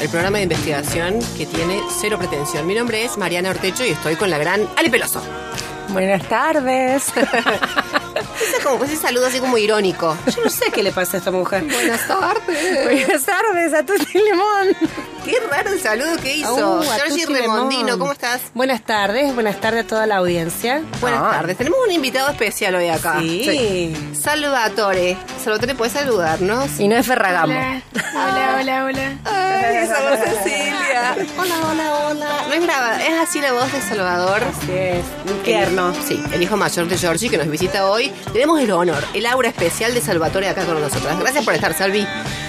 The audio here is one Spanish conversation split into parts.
El programa de investigación que tiene cero pretensión. Mi nombre es Mariana Ortecho y estoy con la gran Ale Peloso. Buenas tardes. Ese, como, ese saludo así como irónico. Yo no sé qué le pasa a esta mujer. Buenas tardes. Buenas tardes a Tuti Limón. Qué raro el saludo que hizo. Uh, Georgie Remondino. ¿cómo estás? Buenas tardes, buenas tardes a toda la audiencia. Buenas Ah, tardes. Tenemos un invitado especial hoy acá. Sí. Salvatore. Salvatore, ¿puedes saludarnos? Y no es Ferragamo. Hola, hola, hola. Ay, somos Cecilia. Hola, hola, hola. No es grabada, es así la voz de Salvador. Así es, un tierno. Sí, el hijo mayor de Georgie que nos visita hoy. Tenemos el honor, el aura especial de Salvatore acá con nosotras. Gracias por estar, Salvi.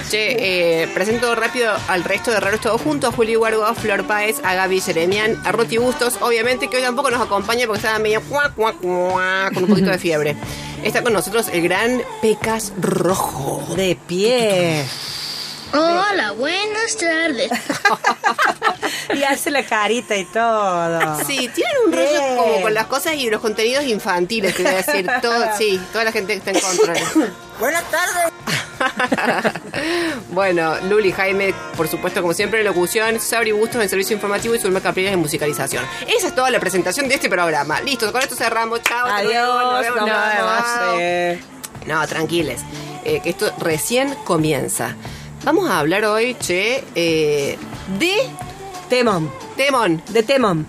Che, eh, presento rápido al resto de raros todos juntos, a Julio Huargo, Flor Páez, a Gaby Jeremian, a Roti Bustos, obviamente que hoy tampoco nos acompaña porque estaba medio cuac, cuac, cuac, con un poquito de fiebre. Está con nosotros el gran Pecas Rojo. De pie. Hola, buenas tardes. Y hace la carita y todo. Sí, tienen un rollo Bien. como con las cosas y los contenidos infantiles, te voy a decir. Todo, sí, toda la gente que está en control. Buenas tardes. bueno, Luli, Jaime, por supuesto, como siempre, en locución, Sabri Bustos en servicio informativo y Zulma Capriles en musicalización. Esa es toda la presentación de este programa. Listo, con esto cerramos. Chao. Adiós. nos vemos, vemos. Eh, No, tranquiles, eh, que esto recién comienza. Vamos a hablar hoy, che, eh, de Temón. Temón. De Temón.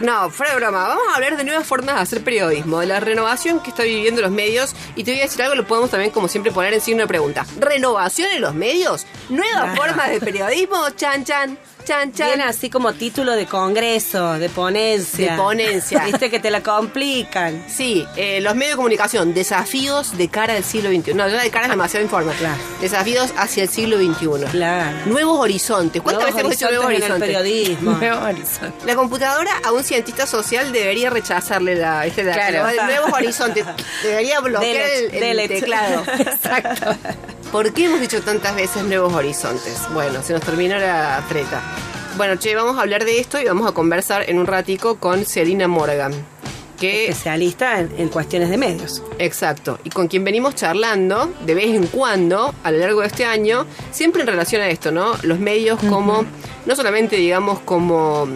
No, fuera de broma. Vamos a hablar de nuevas formas de hacer periodismo, de la renovación que está viviendo los medios. Y te voy a decir algo, lo podemos también, como siempre, poner en signo de pregunta. ¿Renovación en los medios? ¿Nuevas Ah. formas de periodismo? Chan, chan, chan, chan. Así como título de congreso, de ponencia. De ponencia. Viste que te la complican. Sí, eh, los medios de comunicación, desafíos de cara al siglo XXI. No, de cara es demasiado informe. Claro. Desafíos hacia el siglo XXI. Claro. Nuevos horizontes. ¿Cuántas Nuevos veces hemos dicho nuevos horizontes en el horizontes? La computadora a un cientista social debería rechazarle la, este, la- Claro. nuevos horizontes. Debería bloquear el, el teclado. Exacto. ¿Por qué hemos dicho tantas veces nuevos horizontes? Bueno, se nos terminó la treta. Bueno, che, vamos a hablar de esto y vamos a conversar en un ratico con Selina Morgan. Que, Especialista en, en cuestiones de medios. exacto, y con quien venimos charlando de vez en cuando a lo largo de este año, siempre en relación a esto, ¿no? Los medios como, no solamente digamos como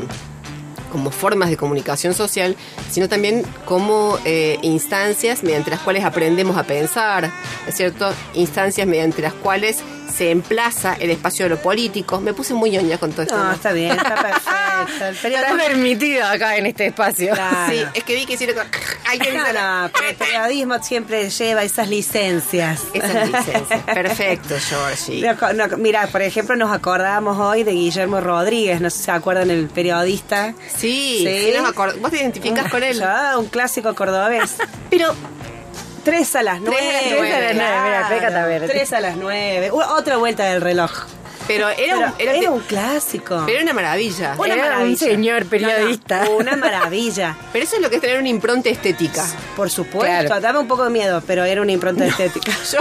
como formas de comunicación social, sino también como eh, instancias mediante las cuales aprendemos a pensar, ¿es cierto? Instancias mediante las cuales se emplaza el espacio de lo político. Me puse muy ñoña con todo esto. No, ¿no? está bien, está perfecto. El periodismo. permitido acá en este espacio. Claro. Sí, es que vi que hicieron con... Alguien No, la- no, pero el periodismo siempre lleva esas licencias. Esas licencias. Perfecto, Georgie. No, mira, por ejemplo, nos acordamos hoy de Guillermo Rodríguez, no sé si se acuerdan, el periodista. Sí, Sí. sí nos acord- ¿Vos te identificás con él? Un clásico cordobés. Pero Tres a las nueve. Tres a las nueve, mira, mira, pécate a ver. Tres a las nueve. U- Otra vuelta del reloj. Pero era, Pero un, era, era un clásico. pero era una maravilla. Una Era un maravilla. señor periodista. No, no, una maravilla. Pero eso es lo que es tener una impronta estética. Por supuesto, Claro. daba un poco de miedo, pero era una impronta estética.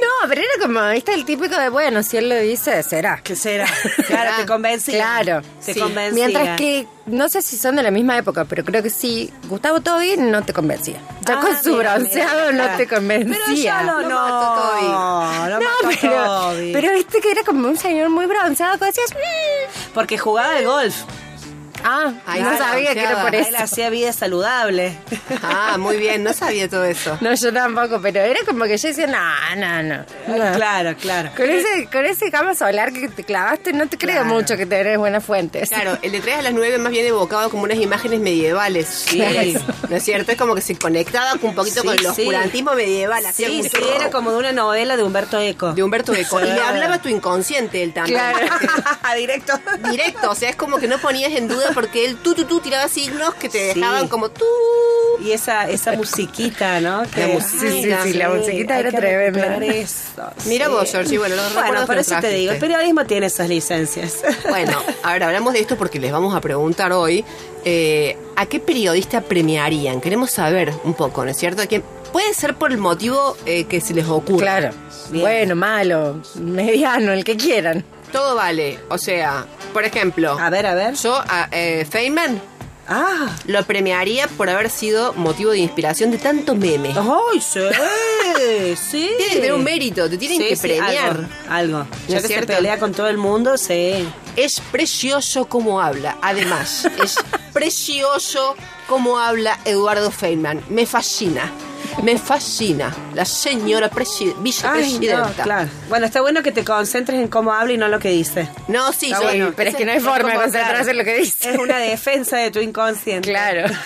No, pero era como, viste, el típico de, bueno, si él lo dice, será. ¿Qué será? Claro, te convencía. Claro. Te Sí. convencía. Mientras que no sé si son de la misma época, pero creo que sí. Gustavo Tobi no te convencía. Ya Ah, con su mira, bronceado mira. no te convencía. Pero ya no. No, lo No, mató pero, Toby. pero viste que era como un señor muy bronceado, que decías, "Mm". Porque jugaba al golf. Ah, Ahí no sabía que era por Él eso. hacía vida saludable. Ah, muy bien, no sabía todo eso. No, yo tampoco, pero era como que yo decía, no, no, no. no". Claro, claro. Con ese, con ese cama solar que te clavaste, no te creo Claro. mucho que tenés buenas fuentes. Claro, el de 3 a las 9 más bien evocado como unas imágenes medievales. Sí. ¿No es cierto? Es como que se conectaba con un poquito Sí, con el sí. oscurantismo medieval. hacía Sí, sí, era como de una novela de Humberto Eco. de Humberto Eco. Y le hablaba a tu inconsciente él también. Claro. Directo. Directo, o sea, es como que no ponías en duda porque él tú, tú, tú tiraba signos que te Sí. dejaban como tú. Y esa, esa musiquita, ¿no? Que, La musiquita. Sí, sí, sí, la musiquita era tremenda. Eso, Mira sí. vos, Georgie, bueno, los Bueno, por eso te digo, el periodismo tiene esas licencias. Bueno, a ver, hablamos de esto porque les vamos a preguntar hoy eh, a qué periodista premiarían. Queremos saber un poco, ¿no es cierto? Que puede ser por el motivo eh, que se les ocurra. Claro. Bien. Bueno, malo, mediano, el que quieran. Todo vale. O sea, por ejemplo, A ver, a ver. yo a eh, Feynman Ah. lo premiaría por haber sido motivo de inspiración de tantos memes. ¡Ay, sí! sí. Tiene que tener un mérito, te tienen Sí, que sí, premiar. algo. algo. ¿No Ya que se pelea con todo el mundo, sí. Es precioso como habla. Además, es precioso como habla Eduardo Feynman. Me fascina. Me fascina. La señora no, vicepresidenta. claro. Bueno, está bueno que te concentres en cómo habla y no en lo que dice. No, sí, yo- bueno. pero es que no hay forma de concentrarse en lo que dice. Es una defensa de tu inconsciente. Claro.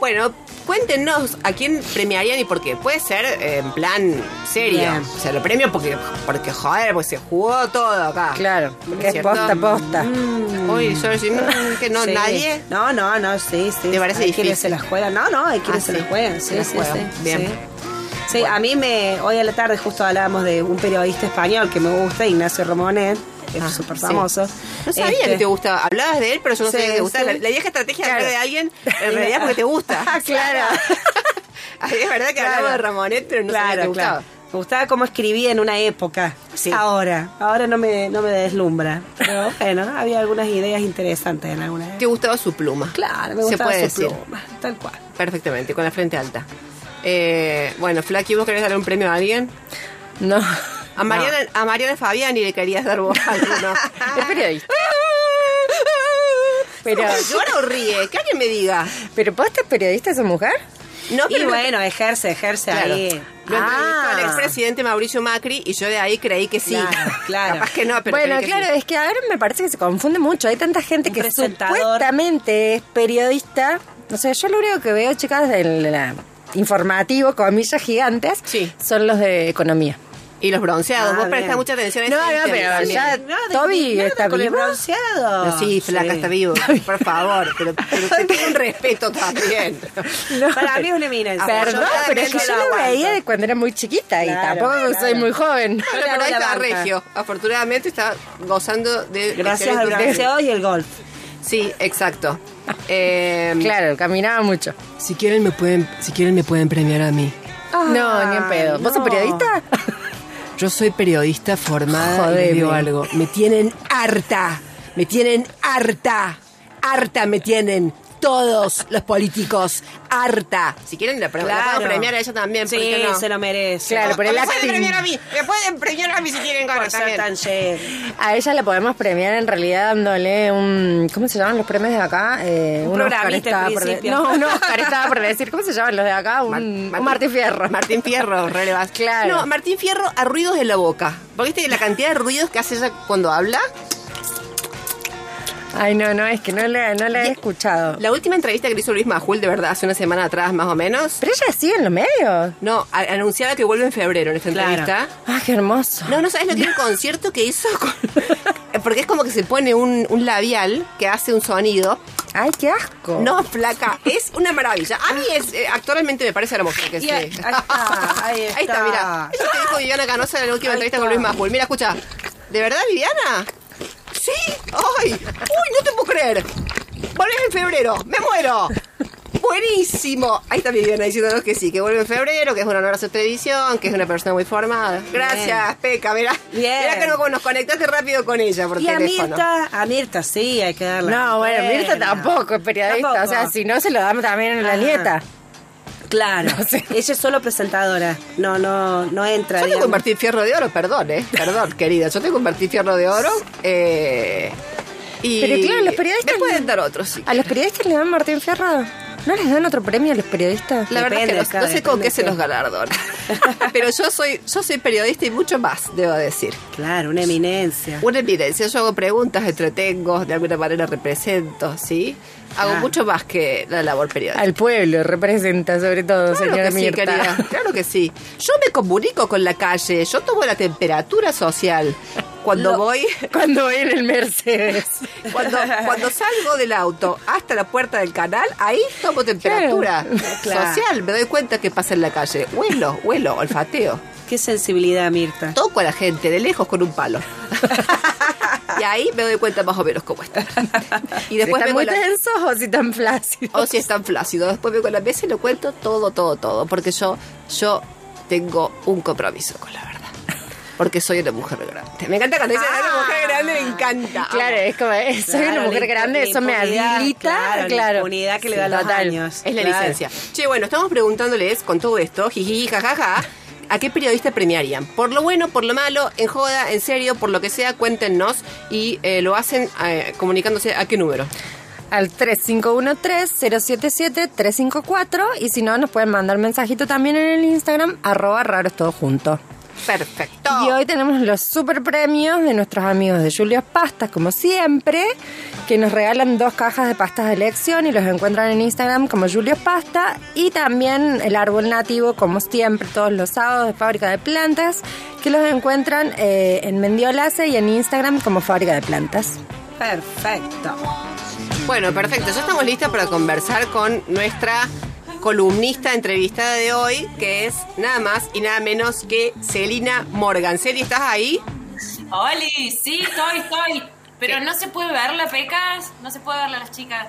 Bueno, cuéntenos a quién premiarían y por qué. Puede ser eh, en plan serio. Bien. O sea, lo premio porque, porque joder, pues se jugó todo acá. Claro, porque es posta, posta. Uy, mm, que no, Sí. nadie. No, no, no, sí, sí. ¿Te parece hay quienes difícil? se las juegan. No, no, hay quienes Ah, se sí. las juegan. Sí, Sí. Bien. Sí, a mí me. Hoy a la tarde justo hablábamos de un periodista español que me gusta, Ignacio Ramonet, que Ah, es súper sí. famoso. No sabía Este, que te gustaba. Hablabas de él, pero yo no Sí, sabía que te gustaba. sí. La, la vieja estrategia de Claro. hablar de alguien, en realidad es porque te gusta. Claro. Ay, es verdad que Claro. hablamos de Ramonet, pero no sabía que te Claro, gustaba. Me gustaba cómo escribía en una época. Sí. Ahora, ahora no me, no me deslumbra. Pero bueno, había algunas ideas interesantes en algunas. Te gustaba su pluma. Claro, me Se gustaba puede su decir. pluma, tal cual. Perfectamente, con la frente alta. Eh, bueno, Flaky, ¿vos querés darle un premio a alguien? No. A Mariana, a Mariana Fabiani le querías dar vos alguno. Es periodista. Pero, ¿Llora o ríe? Que alguien me diga. pero ¿posta es periodista esa mujer? No, Y bueno, ejerce, ejerce Claro. ahí. Lo entrevistó Ah. al expresidente Mauricio Macri y yo de ahí creí que sí. Claro, claro. Capaz que no, pero bueno, que claro, sí. es que ahora me parece que se confunde mucho. Hay tanta gente Un que supuestamente es periodista. O sea, yo lo único que veo, chicas, del informativo, comillas gigantes, Sí. son los de economía. Y los bronceados, Ah, vos bien. prestás mucha atención a No, no, pero ya- Nada, Toby está con el vivo. bronceado. No, sí, flaca está vivo, por favor, pero, pero te tengo un respeto también. No, Para mí es una eminencia. Perdón, Yo pero es que no yo lo veía de cuando era muy chiquita y tampoco claro. soy muy joven. Pero ahí está. Regio. Afortunadamente está gozando de. Gracias al bronceado y el golf. Sí, exacto. Eh, Claro, caminaba mucho. Si quieren me pueden, si quieren me pueden premiar a mí. no, ni en pedo. ¿Vos sos no. periodista? Yo soy periodista formada y Jodeme. les digo algo. Me tienen harta. Me tienen harta. Harta me tienen. Todos los políticos. Harta. Si quieren, la, pre- la Claro. puedo premiar a ella también. ¿por Sí, qué no? se lo merece. Claro, el me pueden acting. premiar a mí. Me pueden premiar a mí si quieren Por ganar ser también. tan lleno. A ella la podemos premiar en realidad dándole un... ¿Cómo se llaman los premios de acá? Eh, Un Oscar programita estaba por de- principio. No, un Oscar estaba por decir. ¿Cómo se llaman los de acá? Un, Mar- un Martín Fierro. Martín Fierro, relevas. Claro. No, Martín Fierro a ruidos en la boca. Porque viste la cantidad de ruidos que hace ella cuando habla. Ay, no, no, es que no la, no la he escuchado. La última entrevista que le hizo Luis Majul, de verdad, hace una semana atrás más o menos. Pero ella sigue en los medios. No, a- anunciaba que vuelve en febrero en esta Claro. entrevista. Ah, qué hermoso. No, no sabes lo que era el concierto que hizo con- Porque es como que se pone un, un labial que hace un sonido. Ay, qué asco. No, flaca, es una maravilla. A mí es, eh, actualmente me parece hermoso que sí. ahí está, ahí Ahí está, está. mira. Eso te dijo Viviana Canosa en la última Ahí entrevista está. con Luis Majul. Mira, escucha. ¿De verdad, Viviana? Sí. ¡Ay! ¡Uy, no te puedo creer! Volvés en febrero. ¡Me muero! buenísimo. Ahí está Viviana diciéndonos que sí, que vuelve en febrero, que es un honor a su televisión, que es una persona muy formada. Gracias, Peca, mirá. Bien. Mirá que no- nos conectaste rápido con ella por Y a teléfono. Mirta, a Mirta sí, hay que darle. No, bueno, Mirta tampoco es periodista. Tampoco. O sea, si no, se lo damos también a la Ajá. nieta. Claro, No sé. ella es solo presentadora, no, no, no entra. Yo tengo digamos. un Martín Fierro de Oro, perdón, eh. Perdón, querida. Yo tengo un Martín Fierro de Oro. Eh, y Pero claro, los periodistas- Me pueden dar otros, sí. ¿A los periodistas le dan Martín Fierro? ¿No les dan otro premio a los periodistas? La verdad es que no, no sé con qué se los galardonan. Pero yo soy, yo soy periodista y mucho más, debo decir. Claro, una eminencia. Una evidencia, yo hago preguntas, entretengo, de alguna manera represento, ¿sí? Hago Ah. mucho más que la labor periodística. Al pueblo representa, sobre todo, Claro señora que sí, Mirta. querida. Claro que sí. Yo me comunico con la calle, yo tomo la temperatura social. Cuando Lo- voy, Cuando voy en el Mercedes. cuando, cuando salgo del auto hasta la puerta del canal, ahí tomo temperatura Claro. social. Me doy cuenta que pasa en la calle. Huelo, huelo, olfateo. Qué sensibilidad, Mirta. Toco a la gente de lejos con un palo. y ahí me doy cuenta más o menos cómo está. Y Si después están muy la- tensos o si están flácidos. o si están flácidos. Después vengo a la mesa y lo cuento todo, todo, todo. Porque yo, yo tengo un compromiso con la. Porque soy una mujer grande. Me encanta cuando dicen una mujer grande, me encanta. Claro, es como, eh, soy Claro, una mujer grande, eso me habilita. claro, la que le da los total. años. Es la licencia. Che, bueno, estamos preguntándoles con todo esto, jiji, jajaja, ¿a qué periodista premiarían? Por lo bueno, por lo malo, en joda, en serio, por lo que sea, cuéntenos y eh, lo hacen eh, comunicándose a qué número. Al 3513-077-354 y si no, nos pueden mandar mensajito también en el Instagram, arroba raros todo junto. Perfecto. Y hoy tenemos los super premios de nuestros amigos de Julios Pastas, como siempre, que nos regalan dos cajas de pastas de elección y los encuentran en Instagram como Julios Pasta. Y también el árbol nativo, como siempre, todos los sábados de Fábrica de Plantas, que los encuentran eh, en Mendiolace y en Instagram como Fábrica de Plantas. Perfecto. Bueno, perfecto. Ya estamos listas para conversar con nuestra columnista entrevistada de hoy, que es nada más y nada menos que Celina Morgan. Celi, ¿estás ahí? Oli, sí, estoy, estoy. Pero no se puede verla, Pecas. No se puede verla a las chicas.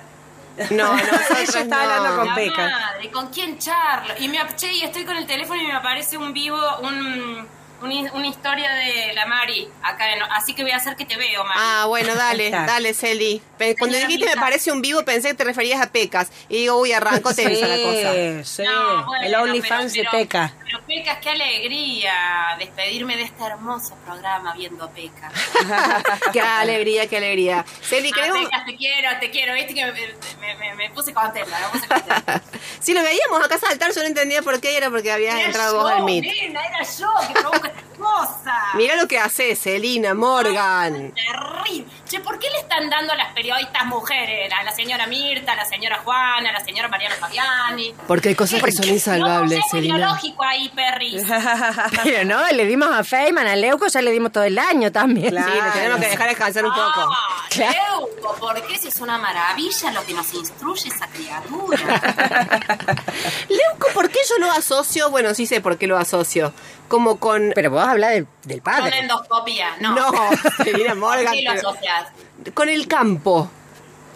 No, no, Ella está hablando con La Peca. madre, ¿con quién charlo? Y me che, y estoy con el teléfono y me aparece un vivo, un, un- una historia de la Mari acá. en- así que voy a hacer que te veo, Mari. Ah, bueno, dale, dale, Celi. Cuando dijiste me parece un vivo, pensé que te referías a Pecas. Y digo, uy, arrancó tensa la cosa. Sí, sí. No, bueno, el OnlyFans de pero- Peca. Pero Pecas, qué alegría despedirme de este hermoso programa viendo Pecas. qué alegría, qué alegría. Celi, Ah. Pecas, te quiero, te quiero. Viste que me, me- me- me puse contenta, me puse contenta. si lo veíamos acá saltar, yo no entendía por qué era porque habías Era entrado yo, vos al Meet. nena, era yo que cosa. Mira lo que haces, Celina Morgan. Terrible. Che, ¿por qué le están dando a las periodistas mujeres? A la señora Mirta, a la señora Juana, a la señora Mariana Fabiani. Porque hay cosas que son insalvables, no, Celina. biológico ahí, perris. Pero no, le dimos a Feynman, a Leuco, ya le dimos todo el año también. Claro. Sí, le tenemos que dejar descansar un poco. Ah, Claro. Leuco, ¿por qué si es una maravilla lo que nos instruye esa criatura? Leuco, ¿por qué yo lo asocio? Bueno, sí sé por qué lo asocio. Como con... Pero vos hablas de- del Con padre. endoscopía, no. No, Celina Morgan. ¿Por qué lo pero- asocias? Con el campo.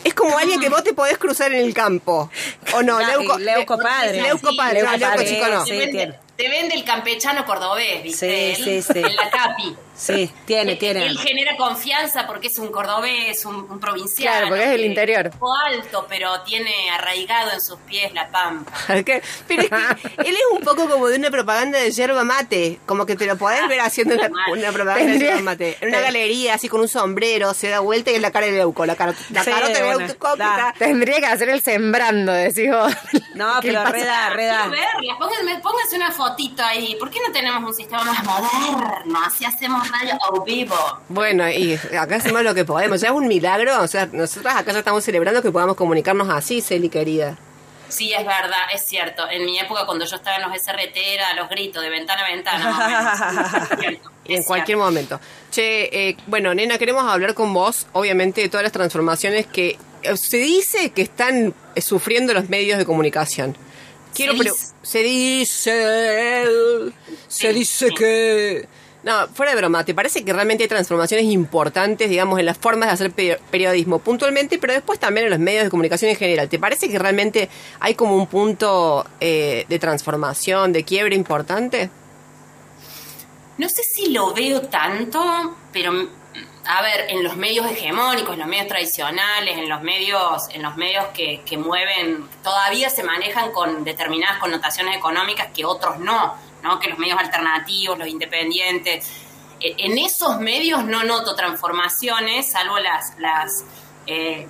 Es como alguien que vos te podés cruzar en el campo. ¿O no? Ah, Leuco, Leuco Le- padre. Leuco Sí, padre. no, Leuco Leuco padre, chico no. sí. Te, vende, te vende el campechano cordobés, ¿viste? Sí, sí, sí. En la capi. Sí, tiene, Él- tiene. Él genera confianza porque es un cordobés, un, un provinciano. Claro, porque es del interior. es alto, pero tiene arraigado en sus pies la pampa. ¿Qué? Pero es que él es un poco como de una propaganda de yerba mate. Como que te lo podés ver haciendo una, una propaganda de yerba mate. En una galería, así con un sombrero, se da vuelta y es la cara de Leuco. La, cara, la Sí, carota de Leuco. Tendría que hacer el sembrando, decís vos. No, ¿Qué pero pasa? reda, reda. Quiero verla, pónganme- pónganse una fotito ahí. ¿Por qué no tenemos un sistema más moderno? Así hacemos radio a vivo. Bueno, y acá hacemos lo que podemos. Ya es un milagro. O sea, nosotras acá ya estamos celebrando que podamos comunicarnos así, Celi, querida. Sí, es verdad, es cierto. En mi época, cuando yo estaba en los SRT, era los gritos de ventana a ventana. más menos. En cualquier momento. Che, eh, bueno, nena, queremos hablar con vos, obviamente, de todas las transformaciones que eh, se dice que están eh, sufriendo los medios de comunicación. Quiero Se dice. se dice, se dice que No, fuera de broma, ¿te parece que realmente hay transformaciones importantes, digamos, en las formas de hacer pe- periodismo puntualmente, pero después también en los medios de comunicación en general? ¿Te parece que realmente hay como un punto eh, de transformación, de quiebre importante? No sé si lo veo tanto, pero mm, a ver, en los medios hegemónicos, en los medios tradicionales, en los medios, en los medios que, que mueven, todavía se manejan con determinadas connotaciones económicas que otros no, ¿no? Que los medios alternativos, los independientes. E- En esos medios no noto transformaciones, salvo las, las eh,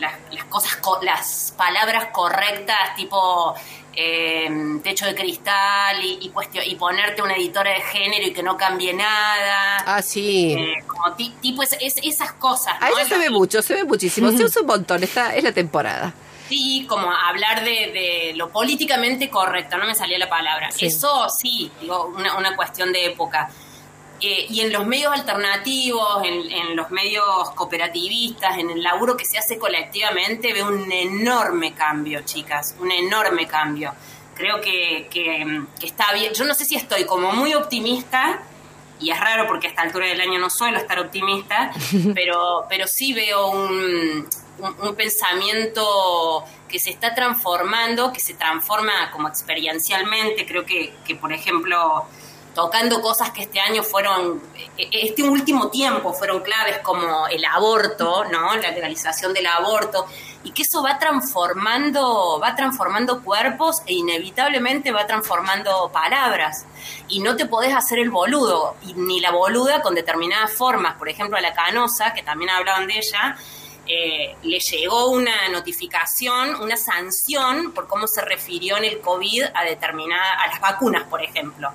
las, las cosas, co- las palabras correctas, tipo eh, techo de cristal y, y, cuestio- y ponerte una editora de género y que no cambie nada. Ah, sí. Eh, como tipo es- es- esas cosas. ¿no? eso se ve mucho, se ve muchísimo, se usa un montón, esta es la temporada. Sí, como hablar de, de lo políticamente correcto, no me salía la palabra. Sí. Eso sí, digo, una, una cuestión de época. Eh, y en los medios alternativos, en, en los medios cooperativistas, en el laburo que se hace colectivamente, veo un enorme cambio, chicas, un enorme cambio. Creo que, que, que está bien. Yo no sé si estoy como muy optimista, y es raro porque a esta altura del año no suelo estar optimista, pero, pero sí veo un, un, pensamiento que se está transformando, que se transforma como experiencialmente. Creo que, que, por ejemplo, tocando cosas que este año fueron, eh, este último tiempo fueron claves como el aborto, ¿no? La legalización del aborto, y que eso va transformando, va transformando cuerpos e inevitablemente va transformando palabras. Y no te podés hacer el boludo, ni la boluda con determinadas formas. Por ejemplo, a la canosa, que también hablaban de ella, eh, le llegó una notificación, una sanción por cómo se refirió en el COVID a determinada, a las vacunas, por ejemplo.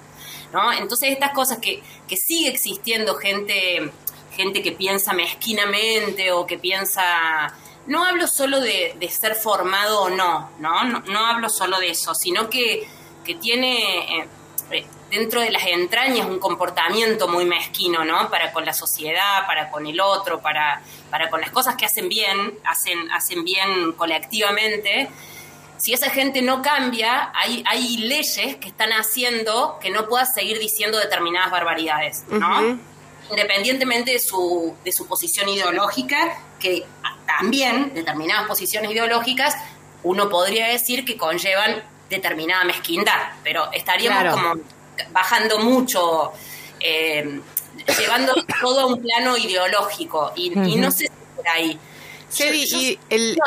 ¿no? Entonces estas cosas que, que sigue existiendo gente, gente que piensa mezquinamente o que piensa... No hablo solo de, ser formado o no, ¿no? No, no hablo solo de eso, sino que, que tiene eh, eh, dentro de las entrañas un comportamiento muy mezquino, ¿no? Para con la sociedad, para con el otro, para, para con las cosas que hacen bien, hacen, hacen bien colectivamente si esa gente no cambia, hay, hay leyes que están haciendo que no puedas seguir diciendo determinadas barbaridades, ¿no? Independientemente de su, de su posición ideológica, que también determinadas posiciones ideológicas, uno podría decir que conllevan determinada mezquindad, pero estaríamos Claro. como bajando mucho, eh, llevando todo a un plano ideológico, y, y no sé si por ahí. Sebi, Yo- yo y el-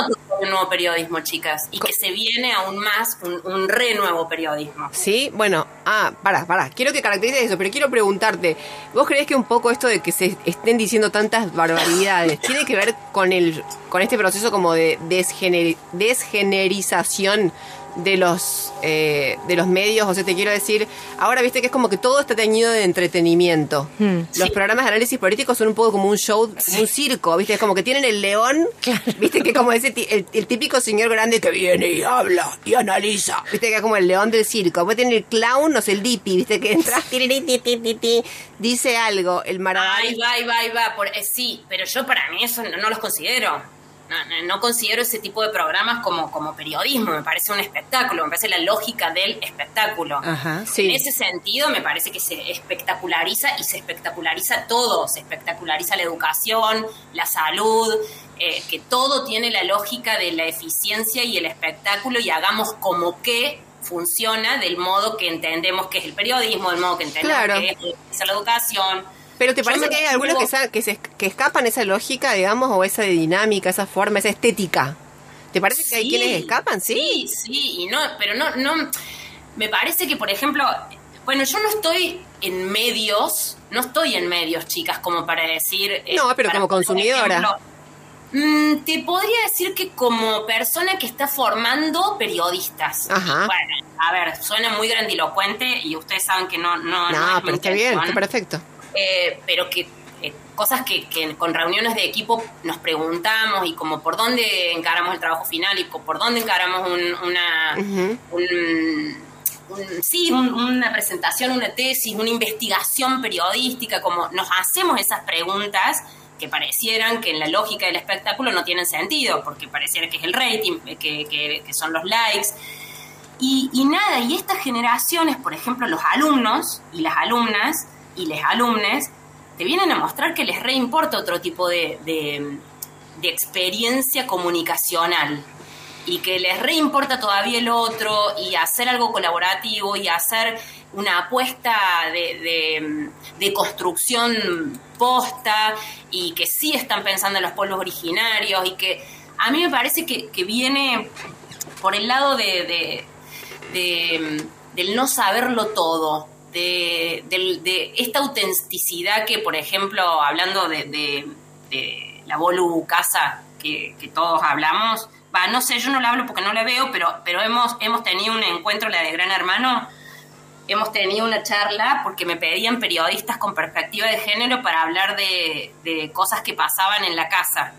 un nuevo periodismo, chicas, y que se viene aún más un, un re nuevo periodismo. Sí, bueno, ah, para, para, quiero que caracterices eso, pero quiero preguntarte, ¿vos creés que un poco esto de que se estén diciendo tantas barbaridades tiene que ver con el con este proceso como de desgener- desgenerización de los eh, de los medios? O sea, te quiero decir, ahora viste que es como que todo está teñido de entretenimiento. Los programas de análisis políticos son un poco como un show, un circo, viste, es como que tienen el león, viste que como ese el, el típico señor grande que viene y habla y analiza, viste que es como el león del circo. Después tienen el clown, no sé, el dipi, viste que entra, dice algo, el maravilla. va, ahí va, ahí va. Por, eh, sí, pero yo para mí eso no, no los considero. No, considero ese tipo de programas como, como periodismo. Me parece un espectáculo. Me parece la lógica del espectáculo. Ajá. Sí. En ese sentido, me parece que se espectaculariza y se espectaculariza todo. Se espectaculariza la educación, la salud, eh, que todo tiene la lógica de la eficiencia y el espectáculo y hagamos como que funciona del modo que entendemos que es el periodismo, del modo que entendemos Claro. que es la educación. Pero ¿te parece que hay algunos que, se, que escapan esa lógica, digamos, o esa dinámica, esa forma, esa estética? ¿Te parece que hay quienes escapan? Sí. Sí, sí, y no, pero no, no, me parece que, por ejemplo, bueno, yo no estoy en medios, no estoy en medios, chicas, como para decir... eh, No, pero para como consumidora. ejemplo. Mm, te podría decir que como persona que está formando periodistas. Ajá. Bueno, a ver, suena muy grandilocuente y ustedes saben que no... No, No, es mi pero está bien, está perfecto. Eh, pero que eh, cosas que, que con reuniones de equipo nos preguntamos y como por dónde encaramos el trabajo final y por dónde encaramos un- una Ujú. un- un- sí un- una presentación una tesis una investigación periodística como nos hacemos esas preguntas que parecieran que en la lógica del espectáculo no tienen sentido porque pareciera que es el rating eh, que, que- que son los likes y, y nada, y estas generaciones, por ejemplo, los alumnos y las alumnas, y les alumnes, te vienen a mostrar que les reimporta otro tipo de, de, experiencia comunicacional y que les reimporta todavía el otro y hacer algo colaborativo y hacer una apuesta de, de- construcción posta y que sí están pensando en los pueblos originarios y que a mí me parece que, que viene por el lado de- de- del no saberlo todo, de, esta autenticidad que, por ejemplo, hablando de, la Bolu Casa que, todos hablamos, va, no sé, yo no la hablo porque no la veo, pero, pero hemos, hemos tenido un encuentro, la de Gran Hermano, hemos tenido una charla porque me pedían periodistas con perspectiva de género para hablar de, cosas que pasaban en la casa,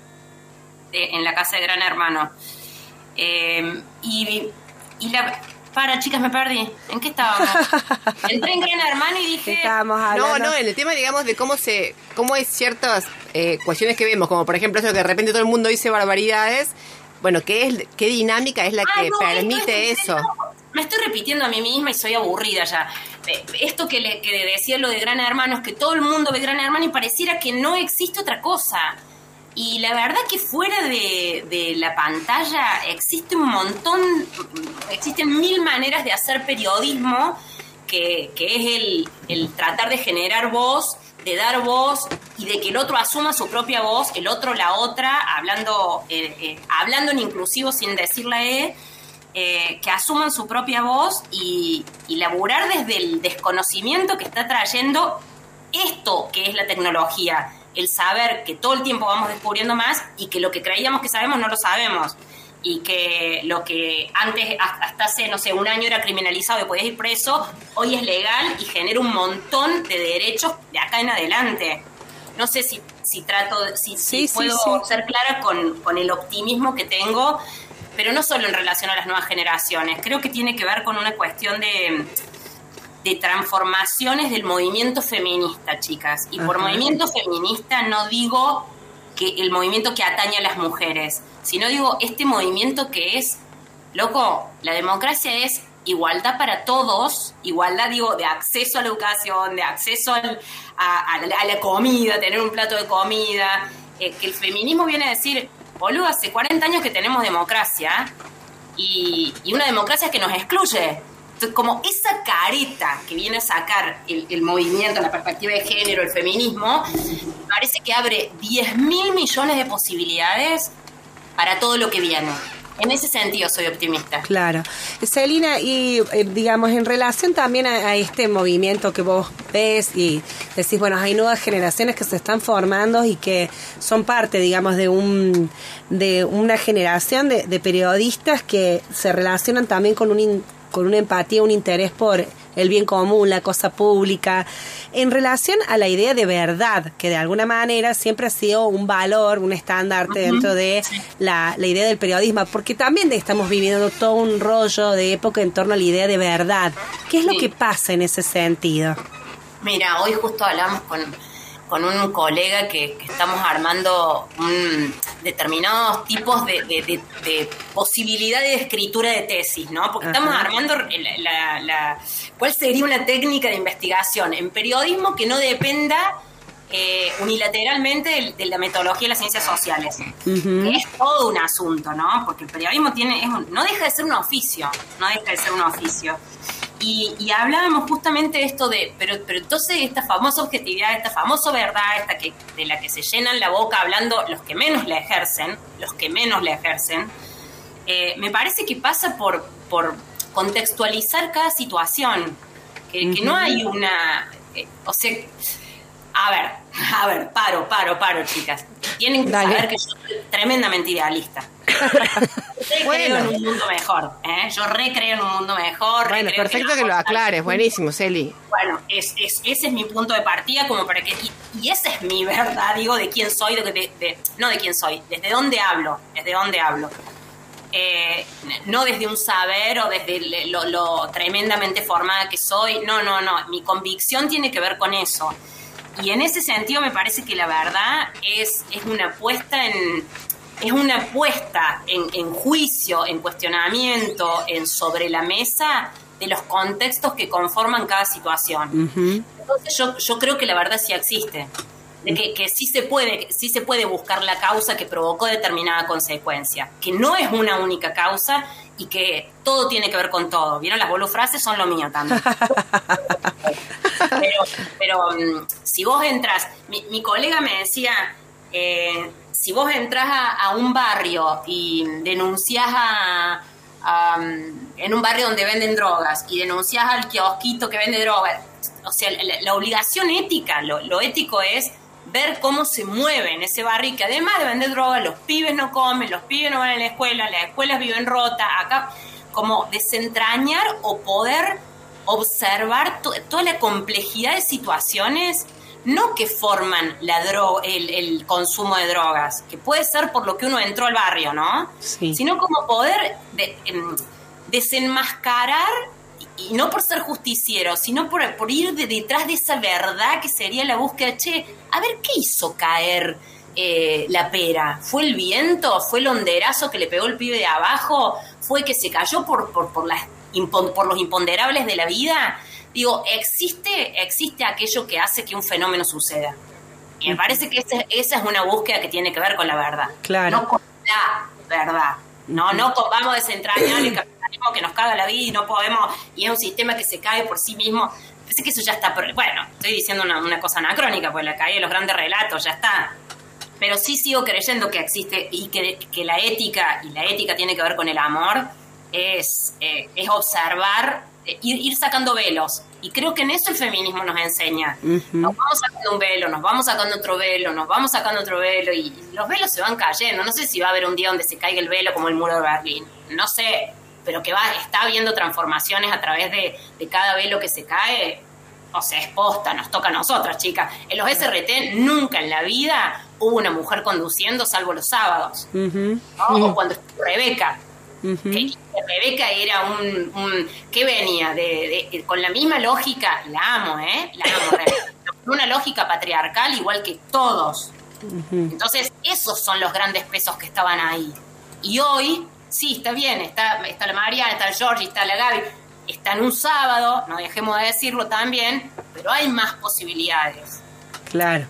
en la casa de Gran Hermano. Eh, y, y la... Para, chicas, me perdí. ¿En qué estábamos? Entré en Gran Hermano y dije... Estábamos No, hablando. no, en el tema, digamos, de cómo se, cómo hay ciertas eh, cuestiones que vemos, como por ejemplo eso que de repente todo el mundo dice barbaridades. Bueno, ¿qué es, qué dinámica es la Ah, que no, permite eso? es- Me estoy repitiendo a mí misma y soy aburrida ya. Eh, Esto que, le, que decía lo de Gran Hermano es que todo el mundo ve Gran Hermano y pareciera que no existe otra cosa. Y la verdad que fuera de, de la pantalla existe un montón, existen mil maneras de hacer periodismo, que, que es el, el tratar de generar voz, de dar voz y de que el otro asuma su propia voz, el otro la otra, hablando, eh, eh, hablando en inclusivo sin decir la E, eh, que asuman su propia voz y, y laburar desde el desconocimiento que está trayendo esto que es la tecnología, el saber que todo el tiempo vamos descubriendo más y que lo que creíamos que sabemos no lo sabemos. Y que lo que antes hasta hace no sé un año era criminalizado y podías ir preso hoy es legal y genera un montón de derechos de acá en adelante. No sé si, si trato si, si sí, puedo sí. ser clara con, con el optimismo que tengo pero no solo en relación a las nuevas generaciones. Creo que tiene que ver con una cuestión de de transformaciones del movimiento feminista, chicas. Y por Ajá. movimiento feminista no digo que el movimiento que atañe a las mujeres, sino digo este movimiento que es, loco, la democracia es igualdad para todos, igualdad digo de acceso a la educación, de acceso al- a, a la, a la comida, tener un plato de comida, eh, que el feminismo viene a decir, boludo, hace 40 años que tenemos democracia, y, y una democracia que nos excluye. Como esa careta que viene a sacar el, movimiento, la perspectiva de género, el feminismo, parece que abre 10 mil millones de posibilidades para todo lo que viene. En ese sentido soy optimista. Claro. Celina, y eh, digamos, en relación también a, este movimiento que vos ves y decís, bueno, hay nuevas generaciones que se están formando y que son parte, digamos, de un de una generación de, periodistas que se relacionan también con un con una empatía, un interés por el bien común, la cosa pública, en relación a la idea de verdad, que de alguna manera siempre ha sido un valor, un estandarte dentro de la, la idea del periodismo, porque también estamos viviendo todo un rollo de época en torno a la idea de verdad. ¿Qué es lo Sí. que pasa en ese sentido? Mira, hoy justo hablamos con, con un colega que, que estamos armando un- determinados tipos de, de- de- de posibilidades de escritura de tesis, ¿no? Porque Ajá. estamos armando la, la- la- cuál sería una técnica de investigación en periodismo que no dependa eh, unilateralmente de, la metodología de las ciencias sociales. Es todo un asunto, ¿no? Porque el periodismo tiene, es un- no deja de ser un oficio, no deja de ser un oficio. Y, y hablábamos justamente de esto de, pero, pero entonces esta famosa objetividad, esta famosa verdad, esta que, de la que se llenan la boca hablando los que menos la ejercen, los que menos la ejercen, eh, me parece que pasa por, por contextualizar cada situación, que, que no hay una, eh, o sea, a ver, a ver, paro, paro, paro, chicas. Tienen que Dale. saber que yo soy tremendamente idealista. Yo creo en un mundo mejor, ¿eh? Yo recreo en un mundo mejor. Bueno, perfecto que lo aclares, buenísimo, Celi. Bueno, es, es- ese es mi punto de partida como para que... Y, y esa es mi verdad, digo, de quién soy, de, de- de- no de quién soy, desde dónde hablo, desde dónde hablo. Eh, no desde un saber o desde lo, lo tremendamente formada que soy, no, no, no, mi convicción tiene que ver con eso. Y en ese sentido me parece que la verdad es, es una puesta en es una puesta en, en juicio, en cuestionamiento, en sobre la mesa de los contextos que conforman cada situación. Entonces yo, yo creo que la verdad sí existe. De que, que sí se puede, sí se puede buscar la causa que provocó determinada consecuencia, que no es una única causa y que todo tiene que ver con todo. ¿Vieron? Las bolufrases son lo mío también. pero pero mm, si vos entras, mi, mi colega me decía, eh, si vos entras a, a un barrio y denunciás a, a, mm, en un barrio donde venden drogas y denunciás al kiosquito que vende drogas, o sea, la, la obligación ética, lo, lo ético es ver cómo se mueve en ese barrio y que además de vender drogas, los pibes no comen, los pibes no van a la escuela, las escuelas viven rotas, acá como desentrañar o poder observar to- toda la complejidad de situaciones no que forman la dro- el, el consumo de drogas, que puede ser por lo que uno entró al barrio, ¿no? Sí. Sino como poder de- em, desenmascarar, y no por ser justiciero, sino por, por ir de detrás de esa verdad que sería la búsqueda, che, a ver, ¿qué hizo caer eh, la pera? ¿Fue el viento? ¿Fue el honderazo que le pegó el pibe de abajo? ¿Fue que se cayó por, por, por, las por los imponderables de la vida? Digo, existe, existe aquello que hace que un fenómeno suceda. Y me parece que ese- esa es una búsqueda que tiene que ver con la verdad. Claro. No con la verdad. No, no vamos a desentrañar el capitalismo que nos caga la vida y no podemos, y es un sistema que se cae por sí mismo. Parece que eso ya está, bueno, estoy diciendo una, una cosa anacrónica, pues la caída de los grandes relatos, ya está. Pero sí sigo creyendo que existe y que, que la ética, y la ética tiene que ver con el amor, es, eh, es observar, ir, ir sacando velos. Y creo que en eso el feminismo nos enseña. Nos vamos sacando un velo, nos vamos sacando otro velo, nos vamos sacando otro velo y los velos se van cayendo. No sé si va a haber un día donde se caiga el velo como el muro de Berlín. No sé, pero que va, está habiendo transformaciones a través de, de cada velo que se cae. O sea, es posta, nos toca a nosotras, chicas. En los SRT nunca en la vida hubo una mujer conduciendo, salvo los sábados. ¿no? O cuando estuvo Rebeca. Que Rebeca era un, un ¿qué venía? De, de- con la misma lógica, la amo, ¿eh? La amo, Rebeca. Con Una lógica patriarcal igual que todos. Entonces, esos son los grandes pesos que estaban ahí. Y hoy, sí, está bien, está, está la Mariana, está el Georgie, está la Gaby, está en un sábado, no dejemos de decirlo también, pero hay más posibilidades. Claro.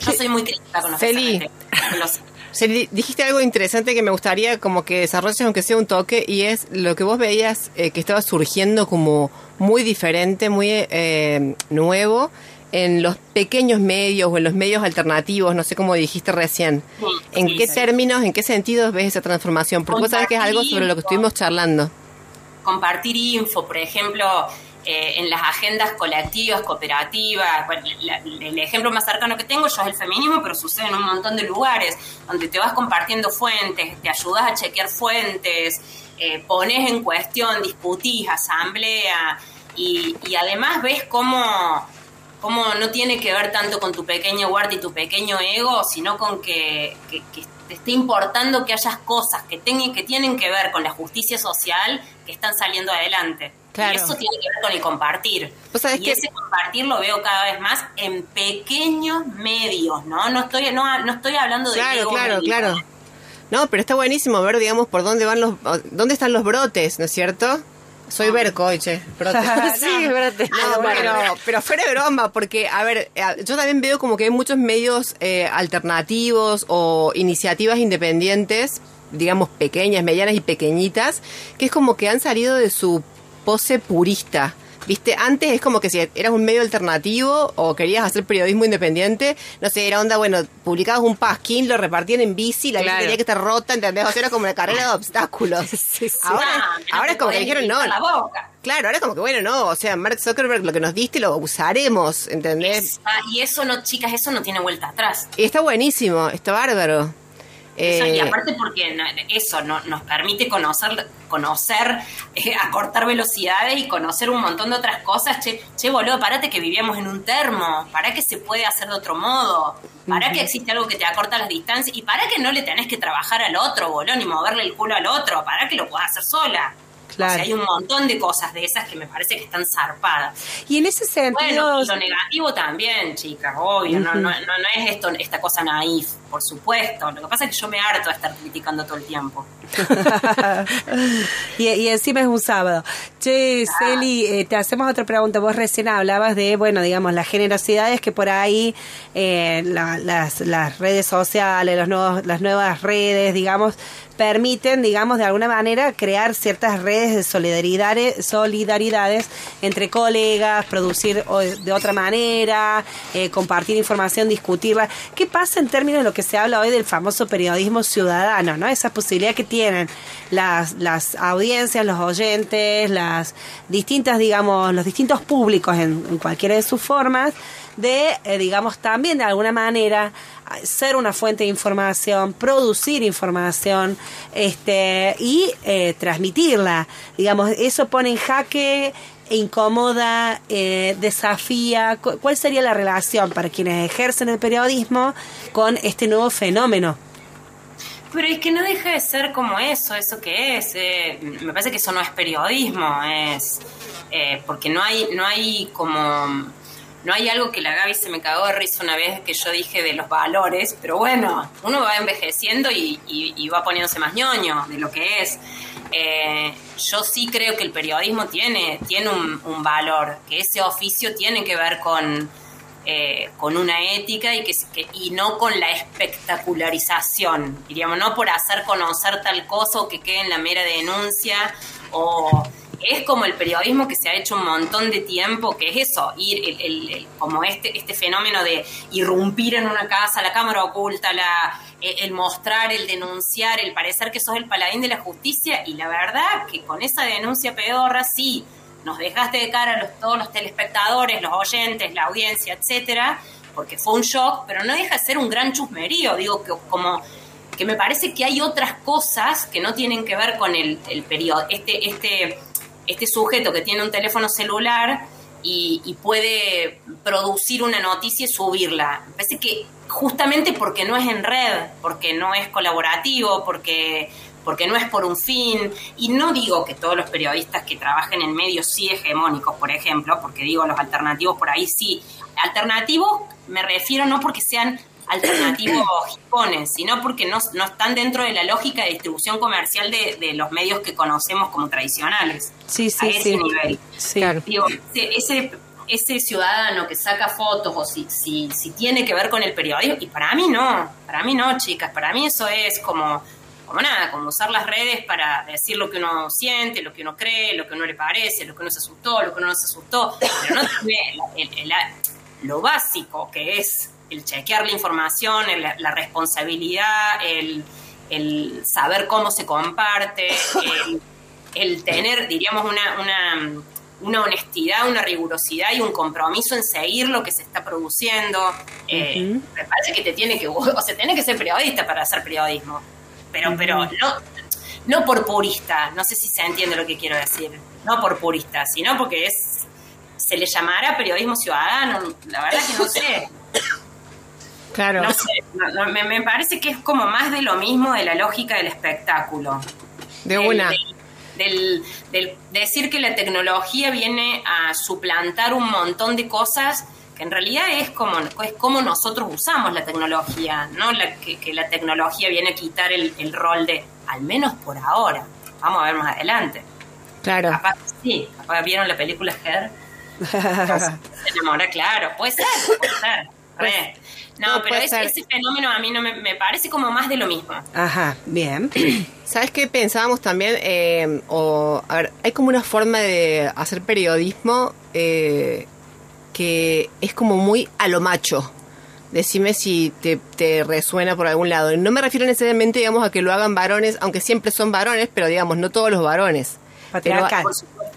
Yo soy muy crítica con los Feli. SRT, lo sé. Seri, dijiste algo interesante que me gustaría como que desarrolles aunque sea un toque y es lo que vos veías eh, que estaba surgiendo como muy diferente, muy eh, nuevo en los pequeños medios o en los medios alternativos, no sé cómo dijiste recién. Sí, ¿En sí, qué sí. términos, en qué sentidos ves esa transformación? Porque vos sabés que es algo sobre lo que estuvimos charlando. compartir info, por ejemplo, eh, en las agendas colectivas, cooperativas. Bueno, el ejemplo más cercano que tengo yo es el feminismo, pero sucede en un montón de lugares, donde te vas compartiendo fuentes, te ayudas a chequear fuentes, eh, pones en cuestión, discutís, asamblea, y, además ves cómo, cómo no tiene que ver tanto con tu pequeño huerto y tu pequeño ego, sino con que, te esté importando que hayas cosas que, tengan, que tienen que ver con la justicia social que están saliendo adelante. Claro. Y eso tiene que ver con el compartir. Sabés y que- ese compartir lo veo cada vez más en pequeños medios, ¿no? No estoy, no, no estoy hablando de Claro, claro, medio. claro. No, pero está buenísimo ver, digamos, por dónde van los, dónde están los brotes, ¿no es cierto? Soy Berco, hoy, che. brotes. Sí. No, Ah, bueno. pero, pero fuera de broma, porque, a ver, eh, yo también veo como que hay muchos medios eh, alternativos o iniciativas independientes, digamos, pequeñas, medianas y pequeñitas, que es como que han salido de su pose purista. Viste, antes es como que si eras un medio alternativo o querías hacer periodismo independiente, no sé, era onda, bueno, publicabas un pasquín, lo repartían en bici, la bici Claro. tenía que estar rota, ¿entendés? O sea, era como una carrera de obstáculos. Ahora, Ah, no ahora te es como que dijeron, no, gritar la boca. Claro, ahora es como que bueno, no, o sea, Mark Zuckerberg lo que nos diste lo usaremos, ¿entendés? Ah, y eso no, chicas, eso no tiene vuelta atrás. Y está buenísimo, está bárbaro. Eso, y Eh, aparte porque eso no- nos permite conocer, conocer eh, acortar velocidades y conocer un montón de otras cosas. Che, che, boludo, parate que vivíamos en un termo. ¿Para que se puede hacer de otro modo? ¿Para que existe algo que te acorta las distancias? ¿Y para que no le tenés que trabajar al otro, boludo, ni moverle el culo al otro? ¿Para que lo puedas hacer sola? Claro. O sea, hay un montón de cosas de esas que me parece que están zarpadas. Y en ese sentido, Bueno, y lo negativo también, chicas, obvio, no, no, no, no es esto, esta cosa naif, por supuesto. Lo que pasa es que yo me harto de estar criticando todo el tiempo. y, encima es un sábado. Che, Celi, eh, te hacemos otra pregunta. Vos recién hablabas de, bueno, digamos, las generosidades que por ahí eh, la- las, redes sociales, los nuevos, las nuevas redes, digamos, permiten, digamos, de alguna manera crear ciertas redes de solidaridades, solidaridades entre colegas, producir de otra manera, eh, compartir información, discutirla. ¿Qué pasa en términos de lo que se habla hoy del famoso periodismo ciudadano, ¿no? Esa posibilidad que tienen las, las audiencias, los oyentes, las distintas, digamos, los distintos públicos en, cualquiera de sus formas, de, eh, digamos, también de alguna manera a- ser una fuente de información, producir información este, y eh, transmitirla. Digamos, eso pone en jaque, incomoda, eh, desafía. Cu- ¿Cuál sería la relación para quienes ejercen el periodismo con este nuevo fenómeno? Pero es que no deja de ser como eso, eso que es. eh, me parece que eso no es periodismo, es eh, porque no hay, no hay como no hay algo que la Gaby se me cagó de risa una vez que yo dije de los valores, pero bueno, uno va envejeciendo y, y- y va poniéndose más ñoño de lo que es. Eh, yo sí creo que el periodismo tiene, tiene un, un valor, que ese oficio tiene que ver con, eh, con una ética y, que, y no con la espectacularización, diríamos, no por hacer conocer tal cosa o que quede en la mera denuncia, o es como el periodismo que se ha hecho un montón de tiempo, que es eso, ir el- el- el- como este, este fenómeno de irrumpir en una casa, la cámara oculta, la, el, el mostrar, el denunciar, el parecer que sos el paladín de la justicia, y la verdad que con esa denuncia pedorra sí nos dejaste de cara a los, todos los telespectadores, los oyentes, la audiencia, etcétera, porque fue un shock, pero no deja de ser un gran chusmerío, digo que como que me parece que hay otras cosas que no tienen que ver con el, periodo, este, este, este sujeto que tiene un teléfono celular y, y puede producir una noticia y subirla. Me parece que justamente porque no es en red, porque no es colaborativo, porque porque no es por un fin, y no digo que todos los periodistas que trabajen en medios sí hegemónicos, por ejemplo, porque digo los alternativos por ahí sí. Alternativos me refiero no porque sean alternativos hipones, sino porque no, no están dentro de la lógica de distribución comercial de, de los medios que conocemos como tradicionales. Sí, a sí, ese sí. nivel. Sí. Digo, ese, ese, ese ciudadano que saca fotos o si, si, si tiene que ver con el periodismo, y para mí no, para mí no, chicas, para mí eso es como, como nada, como usar las redes para decir lo que uno siente, lo que uno cree, lo que uno le parece, lo que uno se asustó, lo que uno no se asustó, pero no tiene el- lo básico que es el chequear la información, la responsabilidad, el, el saber cómo se comparte, el, el tener, diríamos, una, una, una honestidad, una rigurosidad y un compromiso en seguir lo que se está produciendo. Eh, Me parece que te tiene que, o sea, tiene que ser periodista para hacer periodismo, pero, pero no, no por purista, no sé si se entiende lo que quiero decir, no por purista, sino porque es se le llamará periodismo ciudadano, la verdad que no sé. Claro. No sé, no- me, me parece que es como más de lo mismo de la lógica del espectáculo. De Del- una. Del, del- del decir que la tecnología viene a suplantar un montón de cosas que en realidad es como, es como nosotros usamos la tecnología, no la, que, que la tecnología viene a quitar el, el rol de, al menos por ahora, vamos a ver más adelante. Claro. Capaz, sí, capaz vieron la película Her, se enamora, claro, puede ser, puede ser. re. No, No, pero es- ese fenómeno a mí no me, me parece como más de lo mismo. Ajá, bien. ¿Sabes qué pensábamos también? Eh, o, a ver, hay como una forma de hacer periodismo eh, que es como muy a lo macho. Decime si te, te resuena por algún lado. No me refiero necesariamente, digamos, a que lo hagan varones, aunque siempre son varones, pero digamos, no todos los varones. Pero, Patriarcal.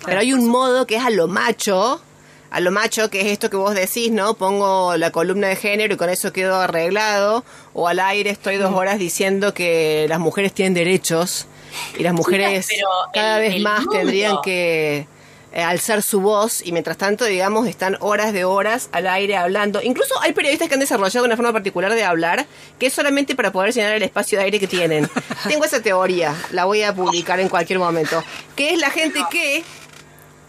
pero hay un modo que es a lo macho, a lo macho, que es esto que vos decís, ¿no? Pongo la columna de género y con eso quedo arreglado, o al aire estoy dos horas diciendo que las mujeres tienen derechos y las mujeres cada el- vez el más mundo- tendrían que eh, alzar su voz y mientras tanto, digamos, están horas de horas al aire hablando. Incluso hay periodistas que han desarrollado una forma particular de hablar que es solamente para poder llenar el espacio de aire que tienen. Tengo esa teoría, la voy a publicar en cualquier momento, que es la gente que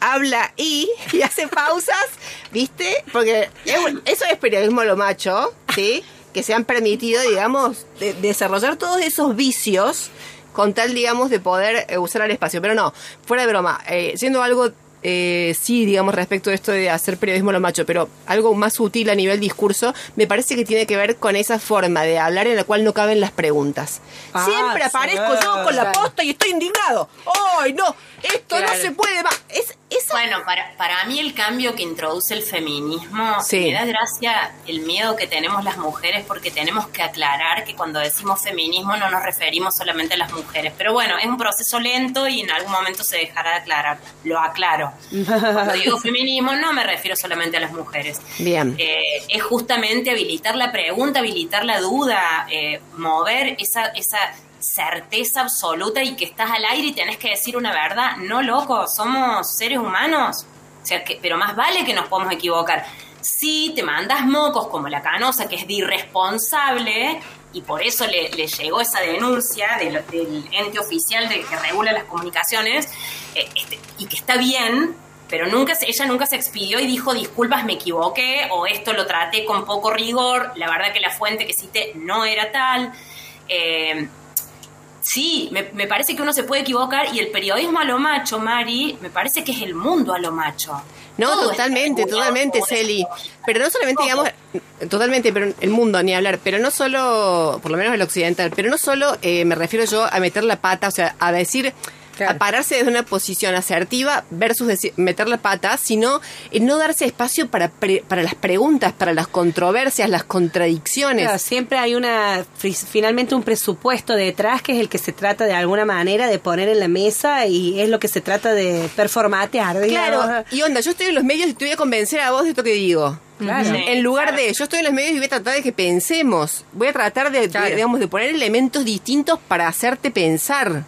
habla y, y hace pausas, ¿viste? Porque eso es periodismo lo macho, ¿sí? Que se han permitido, digamos, de- desarrollar todos esos vicios con tal, digamos, de poder eh, usar el espacio. Pero no, fuera de broma, eh, siendo algo, eh, sí, digamos, respecto de esto de hacer periodismo a lo macho, pero algo más sutil a nivel discurso, me parece que tiene que ver con esa forma de hablar en la cual no caben las preguntas. Ah, Siempre sí. aparezco yo con la posta y estoy indignado. ¡Ay, no! Esto no se puede más. Es, esa Bueno, para, para mí el cambio que introduce el feminismo, Sí. me da gracia el miedo que tenemos las mujeres porque tenemos que aclarar que cuando decimos feminismo no nos referimos solamente a las mujeres. Pero bueno, es un proceso lento y en algún momento se dejará de aclarar. Lo aclaro. Cuando digo feminismo no me refiero solamente a las mujeres. Bien. Eh, es justamente habilitar la pregunta, habilitar la duda, eh, mover esa, esa certeza absoluta y que estás al aire y tenés que decir una verdad. No, loco, somos seres humanos. Pero más vale que nos podamos equivocar. Si te mandas mocos como la canosa, que es de irresponsable, y por eso le, le llegó esa denuncia del, ente oficial de, que regula las comunicaciones, eh, este, y que está bien, pero nunca ella nunca se expidió y dijo disculpas me equivoqué o esto lo traté con poco rigor la verdad que la fuente que cité no era tal Eh, sí me, me parece que uno se puede equivocar y el periodismo a lo macho Mari me parece que es el mundo a lo macho. No, Todo totalmente, totalmente, Celi. Pero no solamente, digamos, totalmente, pero el mundo, ni hablar, pero no solo, por lo menos el occidental, pero no solo eh, me refiero yo a meter la pata, o sea, a decir, Claro. a pararse desde una posición asertiva versus decir- meter la pata, sino en no darse espacio para, pre- para las preguntas, para las controversias, las contradicciones. Claro, siempre hay una, fi- finalmente un presupuesto detrás que es el que se trata de alguna manera de poner en la mesa y es lo que se trata de performatear. digamos. Claro, y onda, yo estoy en los medios y te voy a convencer a vos de esto que digo. Claro. Sí. En lugar de, yo estoy en los medios y voy a tratar de que pensemos. Voy a tratar de, digamos, de poner elementos distintos para hacerte pensar.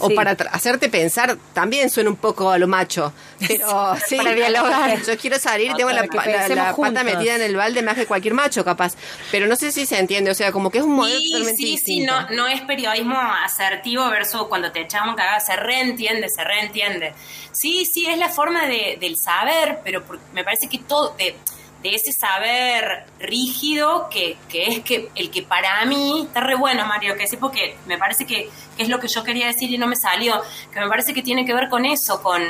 O Sí. para hacerte pensar, también suena un poco a lo macho. Pero sí, Para dialogar. Yo quiero salir y tengo la, la- pata metida en el balde más que cualquier macho, capaz. Pero no sé si se entiende, o sea, como que es un modelo Sí, totalmente sí, sí, no, no es periodismo asertivo versus cuando te echamos cagada, se reentiende, se reentiende. Sí, sí, es la forma de, del saber, pero me parece que todo, de, de ese saber rígido que, que es que el que para mí, está re bueno Mario, que porque me parece que, que es lo que yo quería decir y no me salió, que me parece que tiene que ver con eso, con,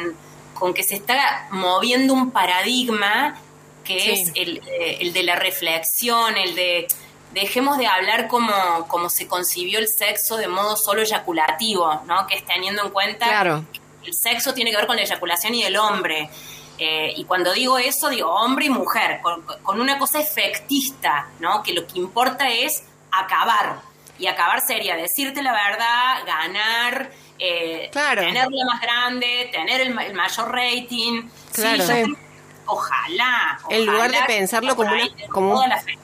con que se está moviendo un paradigma que Sí. es el, eh, el de la reflexión, el de dejemos de hablar como, como se concibió el sexo de modo solo eyaculativo, ¿no? Que es teniendo en cuenta Claro. que el sexo tiene que ver con la eyaculación y el hombre. Eh, y cuando digo eso, digo hombre y mujer, con, con una cosa efectista, ¿no? Que lo que importa es acabar. Y acabar sería decirte la verdad, ganar, eh, Claro. tener la más grande, tener el, el mayor rating. Sí, Claro. Sí. creo- ojalá. En lugar de ojalá pensarlo como una- como un- toda la fe.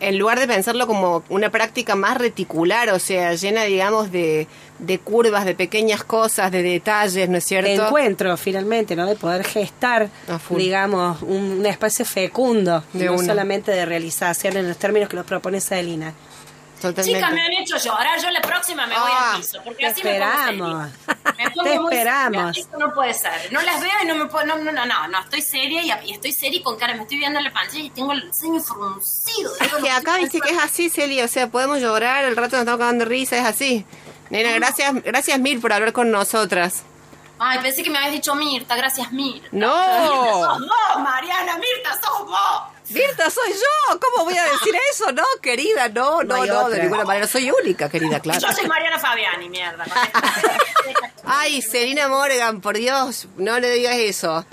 en lugar de pensarlo como una práctica más reticular, o sea, llena, digamos, de, de curvas, de pequeñas cosas, de detalles, ¿no es de cierto? encuentro finalmente, ¿no? De poder gestar, digamos, un, un espacio fecundo, De no una. solamente de realización en los términos que nos propone Celina. Totalmente. Chicas, me han hecho llorar. Yo la próxima me voy Ah, al piso. Porque te así me pongo esperamos. seria. Me pongo Te muy esperamos. seria. Esto no puede ser. No las veo y no me puedo. No, no, no, no. no, estoy seria y, y estoy seria y con cara. Me estoy viendo la pantalla y tengo el ceño fruncido. de Es que acá viste que es así, Celia, o sea, podemos llorar, el rato nos estamos cagando de risa, es así. Nena, gracias, gracias mil por hablar con nosotras. Ay, pensé que me habías dicho Mirta. Gracias, Mirta. No. Mirta, sos vos, Mariana. Mirta, sos vos. Mirta, soy yo, ¿cómo voy a decir eso? No, querida, no, No no, de ninguna manera, soy única, querida, claro. Yo soy Mariana Fabiani, mierda. Ay, Selina Morgan, por Dios, no le digas eso.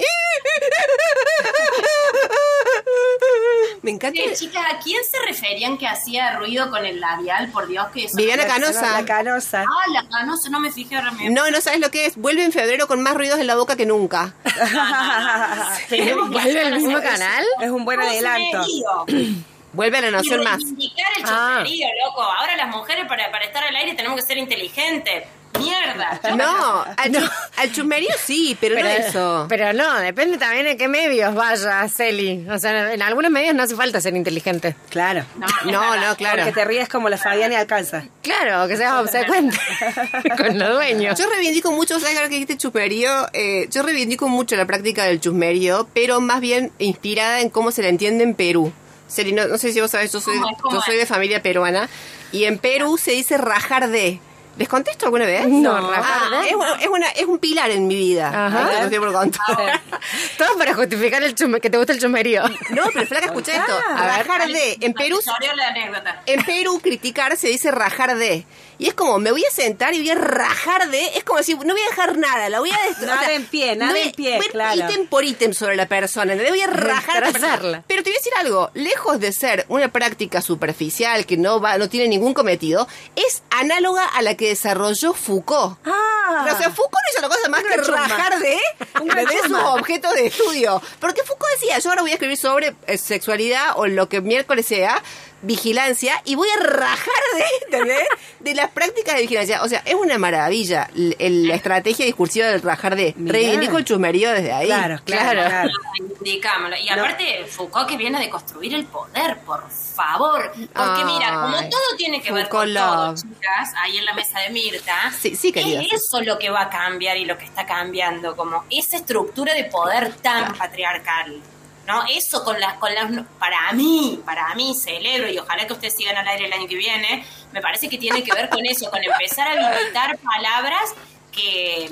Me encanta. Eh, chicas, ¿a quién se referían que hacía ruido con el labial? Por Dios, que eso. Viviana Canosa. La canosa. Ah, la canosa, no me fijé ahora No, no sabes lo que es. Vuelve en febrero con más ruidos en la boca que nunca. Tenemos que ¿Vuelve el mismo canal? Es un buen adelanto. Choterío. Vuelve a Nación Más. el Ah. loco. Ahora las mujeres para, para estar al aire tenemos que ser inteligentes. Mierda. No, al, chu- al chusmerío sí, pero, no eso. Pero no, depende también de qué medios vaya, Celi. O sea, en algunos medios no hace falta ser inteligente. Claro. no, no, claro. Que te ríes como la Fabiana y alcanza. Claro, que seas obsecuente con los dueños. Yo reivindico mucho, ¿sabes ahora que dijiste chusmerío? Eh, yo reivindico mucho la práctica del chusmerío, pero más bien inspirada en cómo se la entiende en Perú. Celi, no, no sé si vos sabés, yo soy, ¿Cómo es? ¿Cómo yo soy de familia peruana, y en Perú se dice rajar de. ¿Les contesto alguna vez? No, Ah, rajar de. Es, una- es, una- es un pilar en mi vida. Ajá. Ahí te lo estoy por contar. Todo para justificar el chume, que te gusta el chumerío. No, pero flaca, escucha esto. Ah, rajar de. En Perú Tesoreo la anécdota. En Perú, criticar se dice rajar de. Y es como, me voy a sentar y voy a rajar de. Es como decir, no voy a dejar nada, la voy a destruir. Nada en pie, nada en pie, voy a ir claro. ítem por ítem sobre la persona. ¿entendés? Voy a rajar. a persona. Pero te voy a decir algo, lejos de ser una práctica superficial que no va, no tiene ningún cometido, es análoga a la que desarrolló Foucault. Ah. O sea, Foucault no hizo la cosa más que chusma. rajar de, de sus objetos de estudio. Porque Foucault decía, yo ahora voy a escribir sobre eh, sexualidad o lo que miércoles sea, vigilancia, y voy a rajar de, ¿entendés? de las prácticas de vigilancia. O sea, es una maravilla el- la estrategia discursiva del rajar de. Mirá. Reivindico el chusmerío desde ahí. Claro, claro, claro. Reivindicámoslo. Y aparte, Foucault que viene de construir el poder, por favor. Porque mira, como todo tiene que ver con todo, love. chicas, ahí en la mesa de Mirta, Sí, sí, es eso lo que va a cambiar y lo que está cambiando, como esa estructura de poder tan patriarcal. ¿No? Eso con las, con las, para mí, para mí celebro y ojalá que ustedes sigan al aire el año que viene, me parece que tiene que ver con eso, con empezar a habilitar palabras que,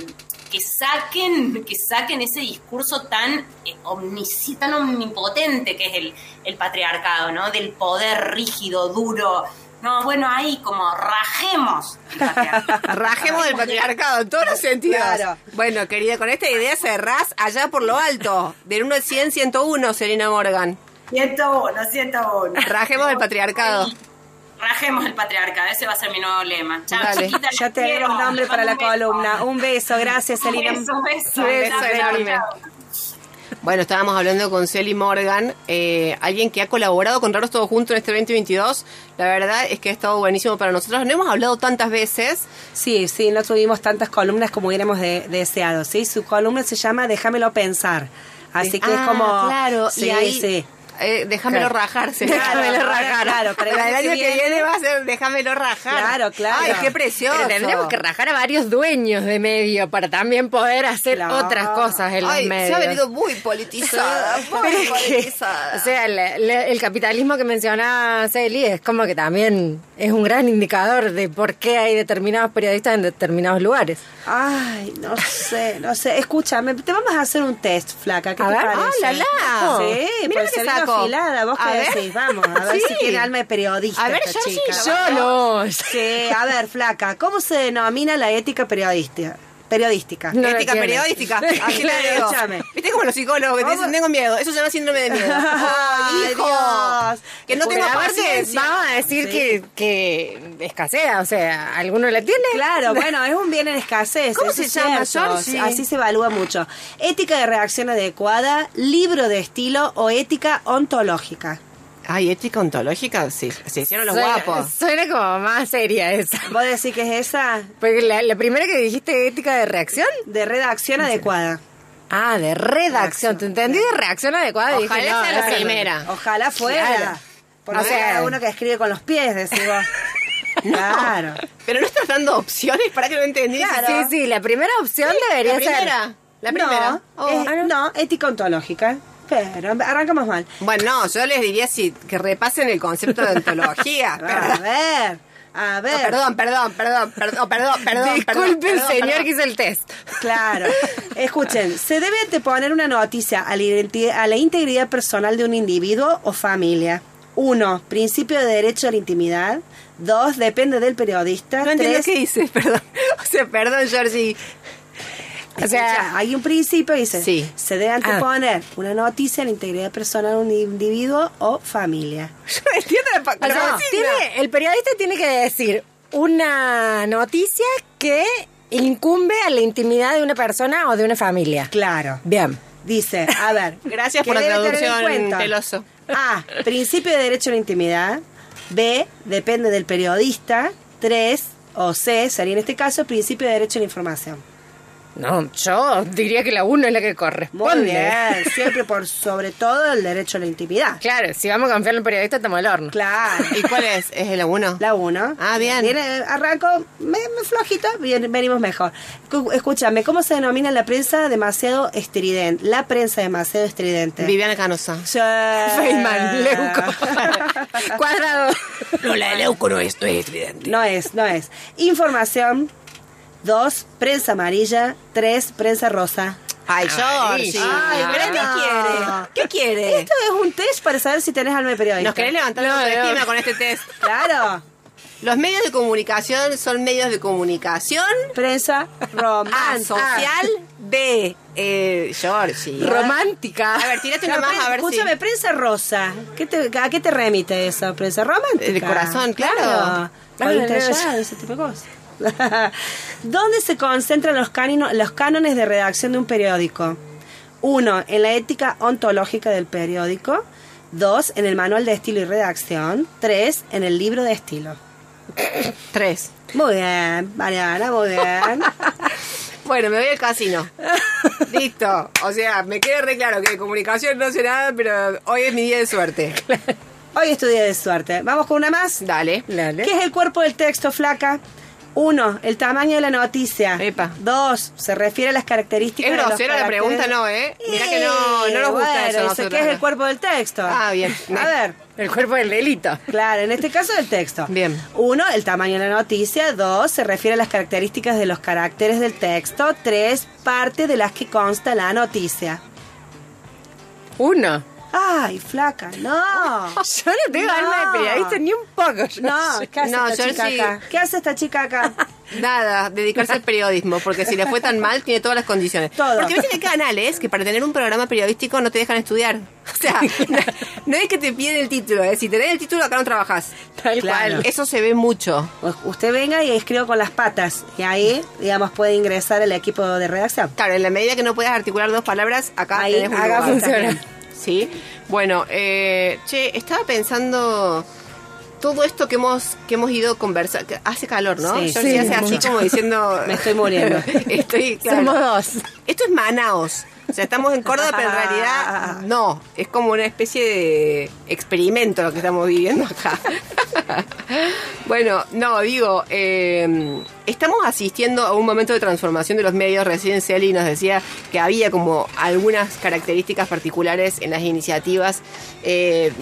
que saquen, que saquen ese discurso tan eh, tan omnipotente que es el, el patriarcado, ¿no? Del poder rígido, duro. No, bueno, ahí como rajemos el patriarcado. Rajemos del patriarcado en todos los sentidos. Claro. Bueno, querida, con esta idea cerrás allá por lo alto. Del 1 al 100, 101, Selena Morgan. 101, 101. Rajemos del patriarcado. Rajemos el patriarcado, ese va a ser mi nuevo lema. Chao, Dale. chiquita, Ya tenemos quiero. nombre para la Un beso. columna. Un beso, gracias, Un Celina. beso, beso. Beso Chao, enorme. chao. Bueno, estábamos hablando con Celi Morgan, eh, alguien que ha colaborado con Raros Todos Juntos en este 2022. La verdad es que ha estado buenísimo para nosotros. No hemos hablado tantas veces. Sí, sí, no tuvimos tantas columnas como hubiéramos de- deseado, ¿sí? Su columna se llama Déjamelo pensar. Así que es Ah, como... Claro, sí, y ahí, sí. Eh, déjamelo Claro. rajar. Celi. Claro, déjamelo rajar. claro, para el año que viene va a ser déjamelo rajar. Claro, claro. Ay, qué precioso. Pero tendremos que rajar a varios dueños de medio para también poder hacer Claro. otras cosas en los Ay, medios. se ha venido muy politizada. Pero Muy que, politizada. o sea, le- le- el capitalismo que menciona Celi es como que también es un gran indicador de por qué hay determinados periodistas en determinados lugares. Ay, no sé, no sé. Escúchame, te vamos a hacer un test, flaca. ¿Qué A te ver. parece? ¡Ah, la, la! Sí, Mira pues lo se que saco. Afilada. ¿Vos A qué ver. decís? Vamos, a ver Sí. si tiene alma de periodista A ver, esta yo sí, yo no. Sí, a ver, flaca, ¿cómo se denomina la ética periodística? Periodística. No Ética periodística. Así digo. escúchame. Viste como los psicólogos que te dicen tengo miedo. Eso se llama síndrome de miedo. Ay! Dios. Que no tengo paciencia. Vamos a decir Sí. que, que escasea, o sea, ¿alguno la tiene? Claro, bueno, es un bien en escasez. ¿Cómo eso se llama. Georgie? Así se evalúa mucho. Ética de reacción adecuada, libro de estilo o ética ontológica. Ay, ética ontológica, sí. Se hicieron los Suena- guapos. Suena como más seria esa. ¿Vos decís que es esa? Porque la, la primera que dijiste, ética de reacción. De redacción adecuada. Ah, de redacción. Te entendí de reacción adecuada. Ojalá dije, no, sea la primera. Ojalá fuera. Claro. Porque O sea- cada uno que escribe con los pies, decís vos. Claro. Pero no estás dando opciones para que lo entendí. Claro. Sí, sí, la primera opción debería La ser. primera. La primera. No, Oh. es- no, ética ontológica. Pero arrancamos mal. Bueno, no, yo les diría si, que repasen el concepto de ontología. A ver, a ver. Perdón, perdón, perdón, perdón, perdón, perdón. Disculpe el señor perdón. que hizo el test. Claro. Escuchen, se debe anteponer una noticia a la, a la integridad personal de un individuo o familia. Uno, principio de derecho a la intimidad. Dos, depende del periodista. No entiendo Tres, qué dices, perdón. O sea, perdón, Georgie. O sea, hay un principio dice, Sí. se debe anteponer una noticia a la integridad personal de un individuo o familia. Yo no entiendo la, O sea, tiene- el periodista tiene que decir una noticia que incumbe a la intimidad de una persona o de una familia. Claro. Bien. Dice, a ver. Gracias ¿qué por la traducción? Teloso. A. Principio de derecho a la intimidad. B. Depende del periodista. Tres. o C sería en este caso principio de derecho a la información. No, yo diría que la uno es la que Muy corresponde. bien, siempre por sobre todo el derecho a la intimidad. Claro, si vamos a confiar en el periodista, estamos al horno. Claro. ¿Y cuál es? ¿Es el 1? La 1. Ah, bien. Viene, arranco me, me flojito, bien, venimos mejor. Escúchame, ¿cómo se denomina la prensa demasiado estridente? La prensa demasiado estridente. Viviana Canosa. Sí. Feynman, Leuco. Cuadrado. No, la de Leuco no es, no es estridente. No es, no es. Información. Dos, prensa amarilla. Tres, prensa rosa. Ay, George. Ay, Ay, ¿Pero bueno. qué quiere? ¿Qué quiere? Esto es un test para saber si tenés alma de periodista. ¿Nos querés levantar la autoestima no. con este test? Claro. Los medios de comunicación son medios de comunicación. Prensa A, romántica. social. B, eh, Georgie. Romántica. A ver, tírate una más a ver escúchame, si... prensa rosa. ¿Qué te- ¿A qué te remite eso? ¿Prensa romántica? De corazón, claro. Claro. Ya, ese tipo de cosas. ¿Dónde se concentran los, canino- los cánones de redacción de un periódico? Uno, en la ética ontológica del periódico. Dos, en el manual de estilo y redacción. Tres, en el libro de estilo. Tres. Muy bien, Mariana, muy bien. Bueno, me voy al casino. Listo. O sea, me queda re claro que de comunicación no sé nada, pero hoy es mi día de suerte. Hoy es tu día de suerte. ¿Vamos con una más? Dale. Dale. ¿Qué es el cuerpo del texto, flaca? Uno, el tamaño de la noticia. Epa. Dos, se refiere a las características Es de los grosera la caracteres. pregunta, no, ¿eh? Mirá que no, no nos gusta bueno, eso. dice, ¿Qué es el cuerpo del texto? Ah, bien. A ver, El cuerpo del delito. claro, en este caso el texto. Bien. Uno, el tamaño de la noticia. Dos, se refiere a las características de los caracteres del texto. Tres, parte de las que consta la noticia. Uno. Ay, flaca, no. Yo no tengo No. alma de periodista ni un poco. yo No, soy- ¿qué hace No, esta yo chica sí. acá? ¿Qué hace esta chica acá? Nada, dedicarse al periodismo, porque si le fue tan mal, tiene todas las condiciones. Todo. Porque ves que hay canales que para tener un programa periodístico no te dejan estudiar. O sea, no, no es que te piden el título, ¿eh? si te den el título acá no trabajás. Tal Claro. cual. Eso se ve mucho. Pues usted venga y escriba con las patas. Y ahí, digamos, puede ingresar al equipo de redacción. Claro, en la medida que no puedas articular dos palabras, acá Ahí, tenés un haga lugar. funcionar. Sí. Bueno, eh, che, estaba pensando todo esto que hemos que hemos ido conversando. Hace calor, ¿no? Sí, Yo sí, hace así como diciendo. Me estoy muriendo. estoy, claro. Somos dos. Esto es Manaos. O sea, estamos en Córdoba, pero en realidad no. Es como una especie de experimento lo que estamos viviendo acá. bueno, no, digo, eh, estamos asistiendo a un momento de transformación de los medios. Recién Celi nos decía que había como algunas características particulares en las iniciativas. eh,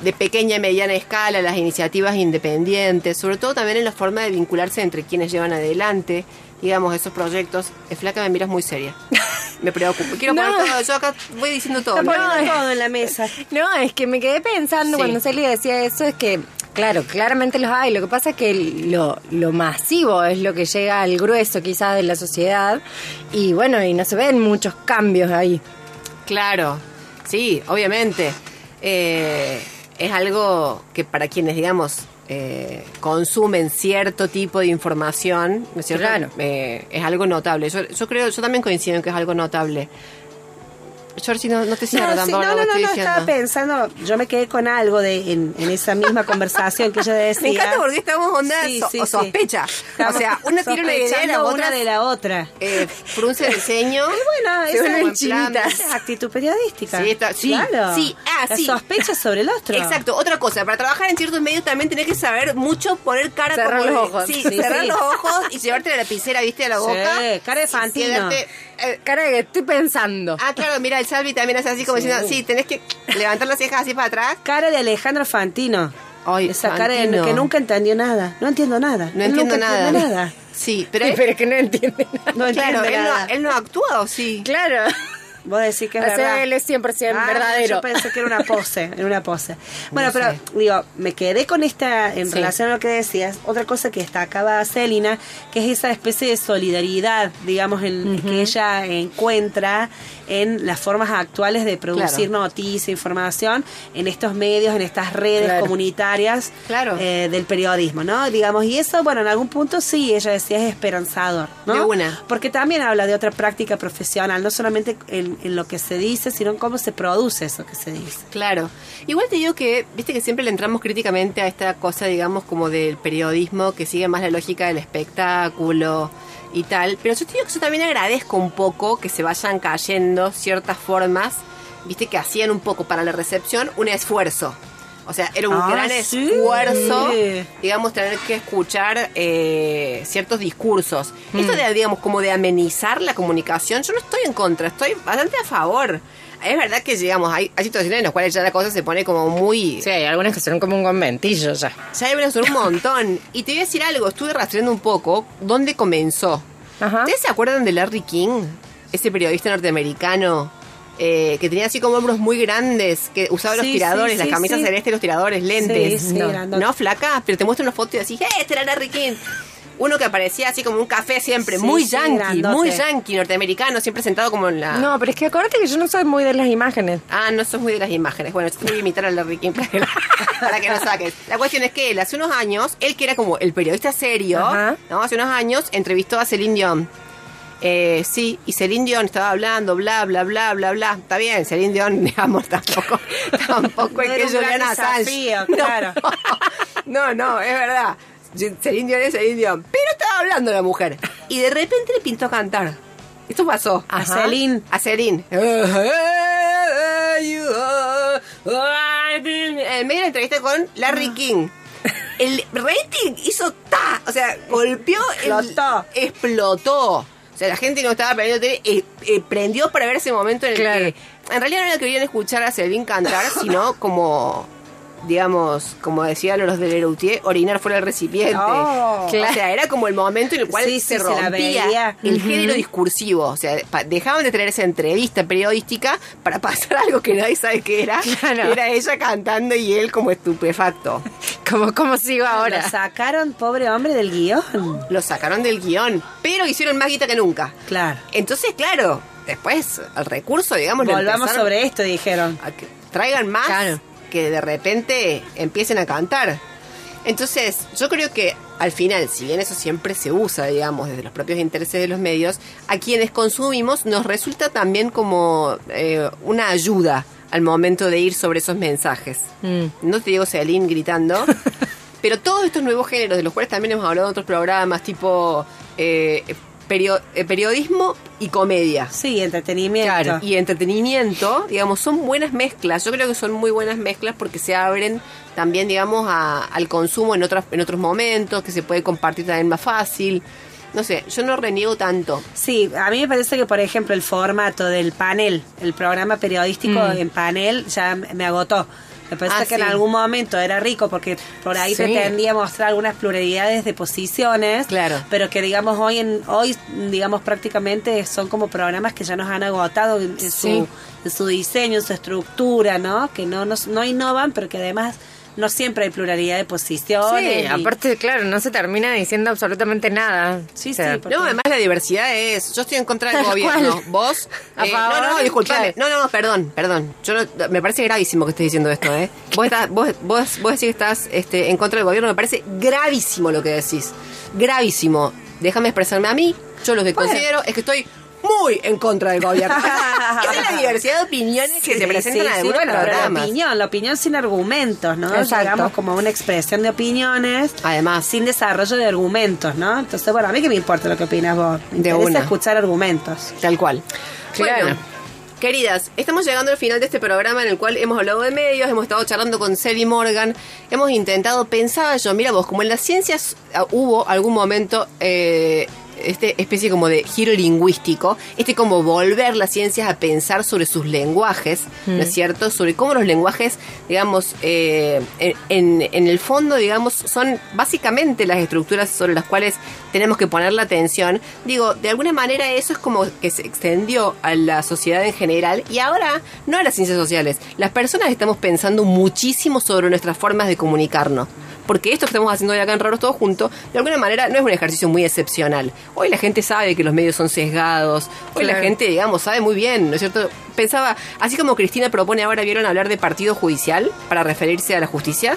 de pequeña y mediana escala, las iniciativas independientes, sobre todo también en la forma de vincularse entre quienes llevan adelante, digamos, esos proyectos. Es flaca, me miras muy seria. Me preocupo. Quiero No. poner todo, yo acá voy diciendo todo. No, todo en la mesa. No, es que me quedé pensando Sí. cuando Celia decía eso, es que, claro, claramente los hay. Lo que pasa es que lo, lo masivo es lo que llega al grueso quizás de la sociedad. Y bueno, y no se ven muchos cambios ahí. Claro, sí, obviamente. Eh, es algo que para quienes, digamos, eh, consumen cierto tipo de información, ¿no es cierto? Claro. Eh, es algo notable. Yo, yo creo, yo también coincido en que es algo notable. Georgie, no, no te cierro No, sí, no, no, no, no, estaba pensando, yo me quedé con algo de en, en esa misma conversación que ella decía. Me encanta porque estamos onda Sí, so- sí, o sospecha. Estamos o sea, una tiene una idea la otra una de la otra. eh, frunce el ceño. Y bueno, esa es es actitud periodística. Sí, está- sí, claro. sí, ah, La sí. sospecha sobre el otro. Exacto, otra cosa, para trabajar en ciertos medios también tenés que saber mucho poner cara Cerrar como los de- ojos. Sí, cerrar los ojos y llevarte la lapicera, viste, a la Sí, boca. cara de Fantino. Eh, Cara de que estoy pensando. ah, claro, mira, el Salvi también hace así como Sí. diciendo, sí, tenés que levantar las cejas así para atrás. Cara de Alejandro Fantino. Ay, Esa cara de que nunca entendió nada. No entiendo nada. No Él entiendo nunca nada. nada. Sí, pero, Sí, él- pero es que no entiende nada. No claro, entiende él no, nada. él no actúa o sí. Claro. Vos decís que es O sea, verdad. él es 100% Ah, verdadero. Yo pensé que era una pose, era una pose. Bueno, No pero sé. digo, me quedé con esta, en Sí. relación a lo que decías, otra cosa que destacaba Celina, que es esa especie de solidaridad, digamos, en, que ella encuentra en las formas actuales de producir Claro. noticia, información, en estos medios, en estas redes Claro. comunitarias Claro. eh, del periodismo, ¿no? Digamos, y eso, bueno, en algún punto sí, ella decía, es esperanzador, ¿no? De una. Porque también habla de otra práctica profesional, no solamente en, en, en lo que se dice, sino en cómo se produce eso que se dice. Claro. Igual te digo que, viste que siempre le entramos críticamente a esta cosa, digamos, como del periodismo que sigue más la lógica del espectáculo y tal. Pero yo te digo que yo también agradezco un poco que se vayan cayendo ciertas formas, viste, que hacían un poco para la recepción un esfuerzo. O sea, era un Ah, gran sí. esfuerzo, digamos, tener que escuchar eh, ciertos discursos. Esto de, digamos, como de amenizar la comunicación, yo no estoy en contra, estoy bastante a favor. Es verdad que, digamos, hay, hay situaciones en las cuales ya la cosa se pone como muy... Sí, hay algunas que son como un conventillo ya. Ya hay una- son un montón. Y te voy a decir algo, estuve rastreando un poco dónde comenzó. Ajá. ¿Ustedes se acuerdan de Larry King? Ese periodista norteamericano eh, que tenía así como hombros muy grandes, que usaba los tiradores, sí, las sí, camisas celestes, los tiradores, lentes. Sí, sí, no, no, flaca, pero te muestran una foto y decís, ¡eh, este era Larry King! Uno que aparecía así como un café siempre, Sí, muy sí, yankee, grandote. muy yankee, norteamericano, siempre sentado como en la... No, pero es que acuérdate que yo no soy muy de las imágenes. Ah, no sos muy de las imágenes. Bueno, yo te voy a imitar a Larry King para que, que no saques. La cuestión es que él hace unos años, él que era como el periodista serio, Ajá. ¿no? Hace unos años entrevistó a Celine Dion. Eh, sí, y Celine Dion estaba hablando, bla, bla, bla, bla, bla. Está bien, Celine Dion, digamos, tampoco, tampoco es No que era un gran Julian Assange. desafío, No. claro. No, no, es verdad. Celine Dion es Celine Dion. Pero estaba hablando la mujer. Y de repente le pintó a cantar. Esto pasó. A Celine. A Celine. En medio de la entrevista con Larry King. El rating hizo ta, o sea, golpeó, el- Explotó. explotó. O sea, la gente no estaba prendiendo tele, eh, eh, prendió para ver ese momento en el Claro. que en realidad no era que querían escuchar a Celine cantar, sino como digamos, como decían los de Leroutier, orinar fuera del recipiente. Oh. O sea, era como el momento en el cual Sí, se sí, se la rompía veía. el género discursivo. O sea, dejaban de tener esa entrevista periodística para pasar algo que nadie sabe qué era. Claro. Era ella cantando y él como estupefacto. ¿Cómo, cómo sigo ahora? Lo sacaron, pobre hombre, del guion. Lo sacaron del guion, pero hicieron más guita que nunca. Claro. Entonces, claro, después el recurso, digamos, lo Volvamos empezaron sobre esto, dijeron. a que traigan más Claro. Que de repente empiecen a cantar. Entonces, yo creo que al final, si bien eso siempre se usa, digamos, desde los propios intereses de los medios, a quienes consumimos nos resulta también como eh, una ayuda al momento de ir sobre esos mensajes. Mm. No te digo Celine gritando, pero todos estos nuevos géneros, de los cuales también hemos hablado en otros programas, tipo eh, perio- eh, periodismo y comedia. Sí, entretenimiento. Claro, y entretenimiento, digamos, son buenas mezclas. Yo creo que son muy buenas mezclas porque se abren también, digamos, a- al consumo en otros, en otros momentos, que se puede compartir también más fácil. No sé, yo no reniego tanto. Sí, a mí me parece que, por ejemplo, el formato del panel, el programa periodístico Mm. en panel, ya me agotó. Me parece Ah, que en sí. algún momento era rico porque por ahí Sí. pretendía mostrar algunas pluralidades de posiciones, Claro. pero que digamos hoy en hoy digamos prácticamente son como programas que ya nos han agotado en, en Sí. su, en su diseño, en su estructura, ¿no? Que no nos, no innovan, pero que además no siempre hay pluralidad de posiciones. Sí, y- aparte, claro, no se termina diciendo absolutamente nada. Sí, O sea, sí, porque- No, además la diversidad es. Yo estoy en contra del gobierno. Vos. A eh, favor, no, no, disculpame. claro. No, no, perdón, perdón. Yo no- me parece gravísimo que estés diciendo esto, ¿eh? Vos, estás, vos, vos, vos decís que estás este, en contra del gobierno. Me parece gravísimo lo que decís. Gravísimo. Déjame expresarme a mí. Yo lo que considero es que estoy muy en contra del gobierno. Esa es la diversidad de opiniones que se presentan sí, algunos pero la opinión, la opinión sin argumentos, ¿no? Exacto. Digamos como una expresión de opiniones. Además. Sin desarrollo de argumentos, ¿no? Entonces, bueno, a mí que me importa lo que opinas vos. Me De interesa una. escuchar argumentos. Tal cual. Claro. Bueno, queridas, estamos llegando al final de este programa en el cual hemos hablado de medios, hemos estado charlando con Sally Morgan, hemos intentado, pensaba yo, mira vos, como en las ciencias ah, hubo algún momento... Eh, este especie como de giro lingüístico, este como volver las ciencias a pensar sobre sus lenguajes, ¿no es cierto? Sobre cómo los lenguajes, digamos, eh, en, en el fondo, digamos, son básicamente las estructuras sobre las cuales tenemos que poner la atención. Digo, de alguna manera eso es como que se extendió a la sociedad en general y ahora no a las ciencias sociales. Las personas estamos pensando muchísimo sobre nuestras formas de comunicarnos. Porque esto que estamos haciendo hoy acá en Raros Todos Juntos, de alguna manera no es un ejercicio muy excepcional. Hoy la gente sabe que los medios son sesgados. Hoy la gente, digamos, sabe muy bien, ¿no es cierto? Pensaba, así como Cristina propone ahora, ¿vieron hablar de partido judicial para referirse a la justicia?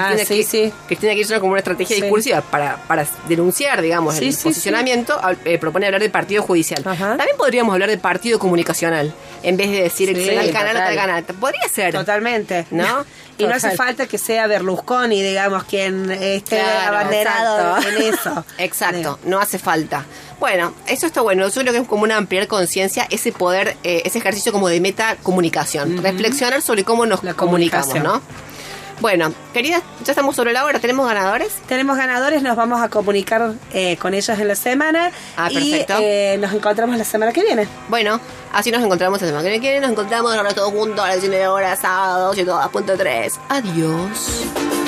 Ah, sí, sí. Cristina Kirchner como una estrategia Sí. discursiva para, para denunciar, digamos, Sí, el sí, posicionamiento, eh, propone hablar de partido judicial. Ajá. También podríamos hablar de partido comunicacional, en vez de decir el canal o tal canal. Podría ser. Totalmente. ¿No? Y no hace falta que sea Berlusconi, digamos, quien esté Claro, abanderado exacto. en eso. Exacto, no hace falta. Bueno, eso está bueno. Yo creo que es como una ampliar conciencia, ese poder, eh, ese ejercicio como de meta comunicación. Reflexionar sobre cómo nos La comunicamos. ¿no? Bueno, queridas, ya estamos sobre la hora. ¿Tenemos ganadores? Tenemos ganadores, nos vamos a comunicar eh, con ellos en la semana. Ah, y perfecto. eh, nos encontramos la semana que viene. Bueno, así nos encontramos la semana que viene. Nos encontramos ahora todos juntos a las 19 horas, sábado, 102.3. Adiós.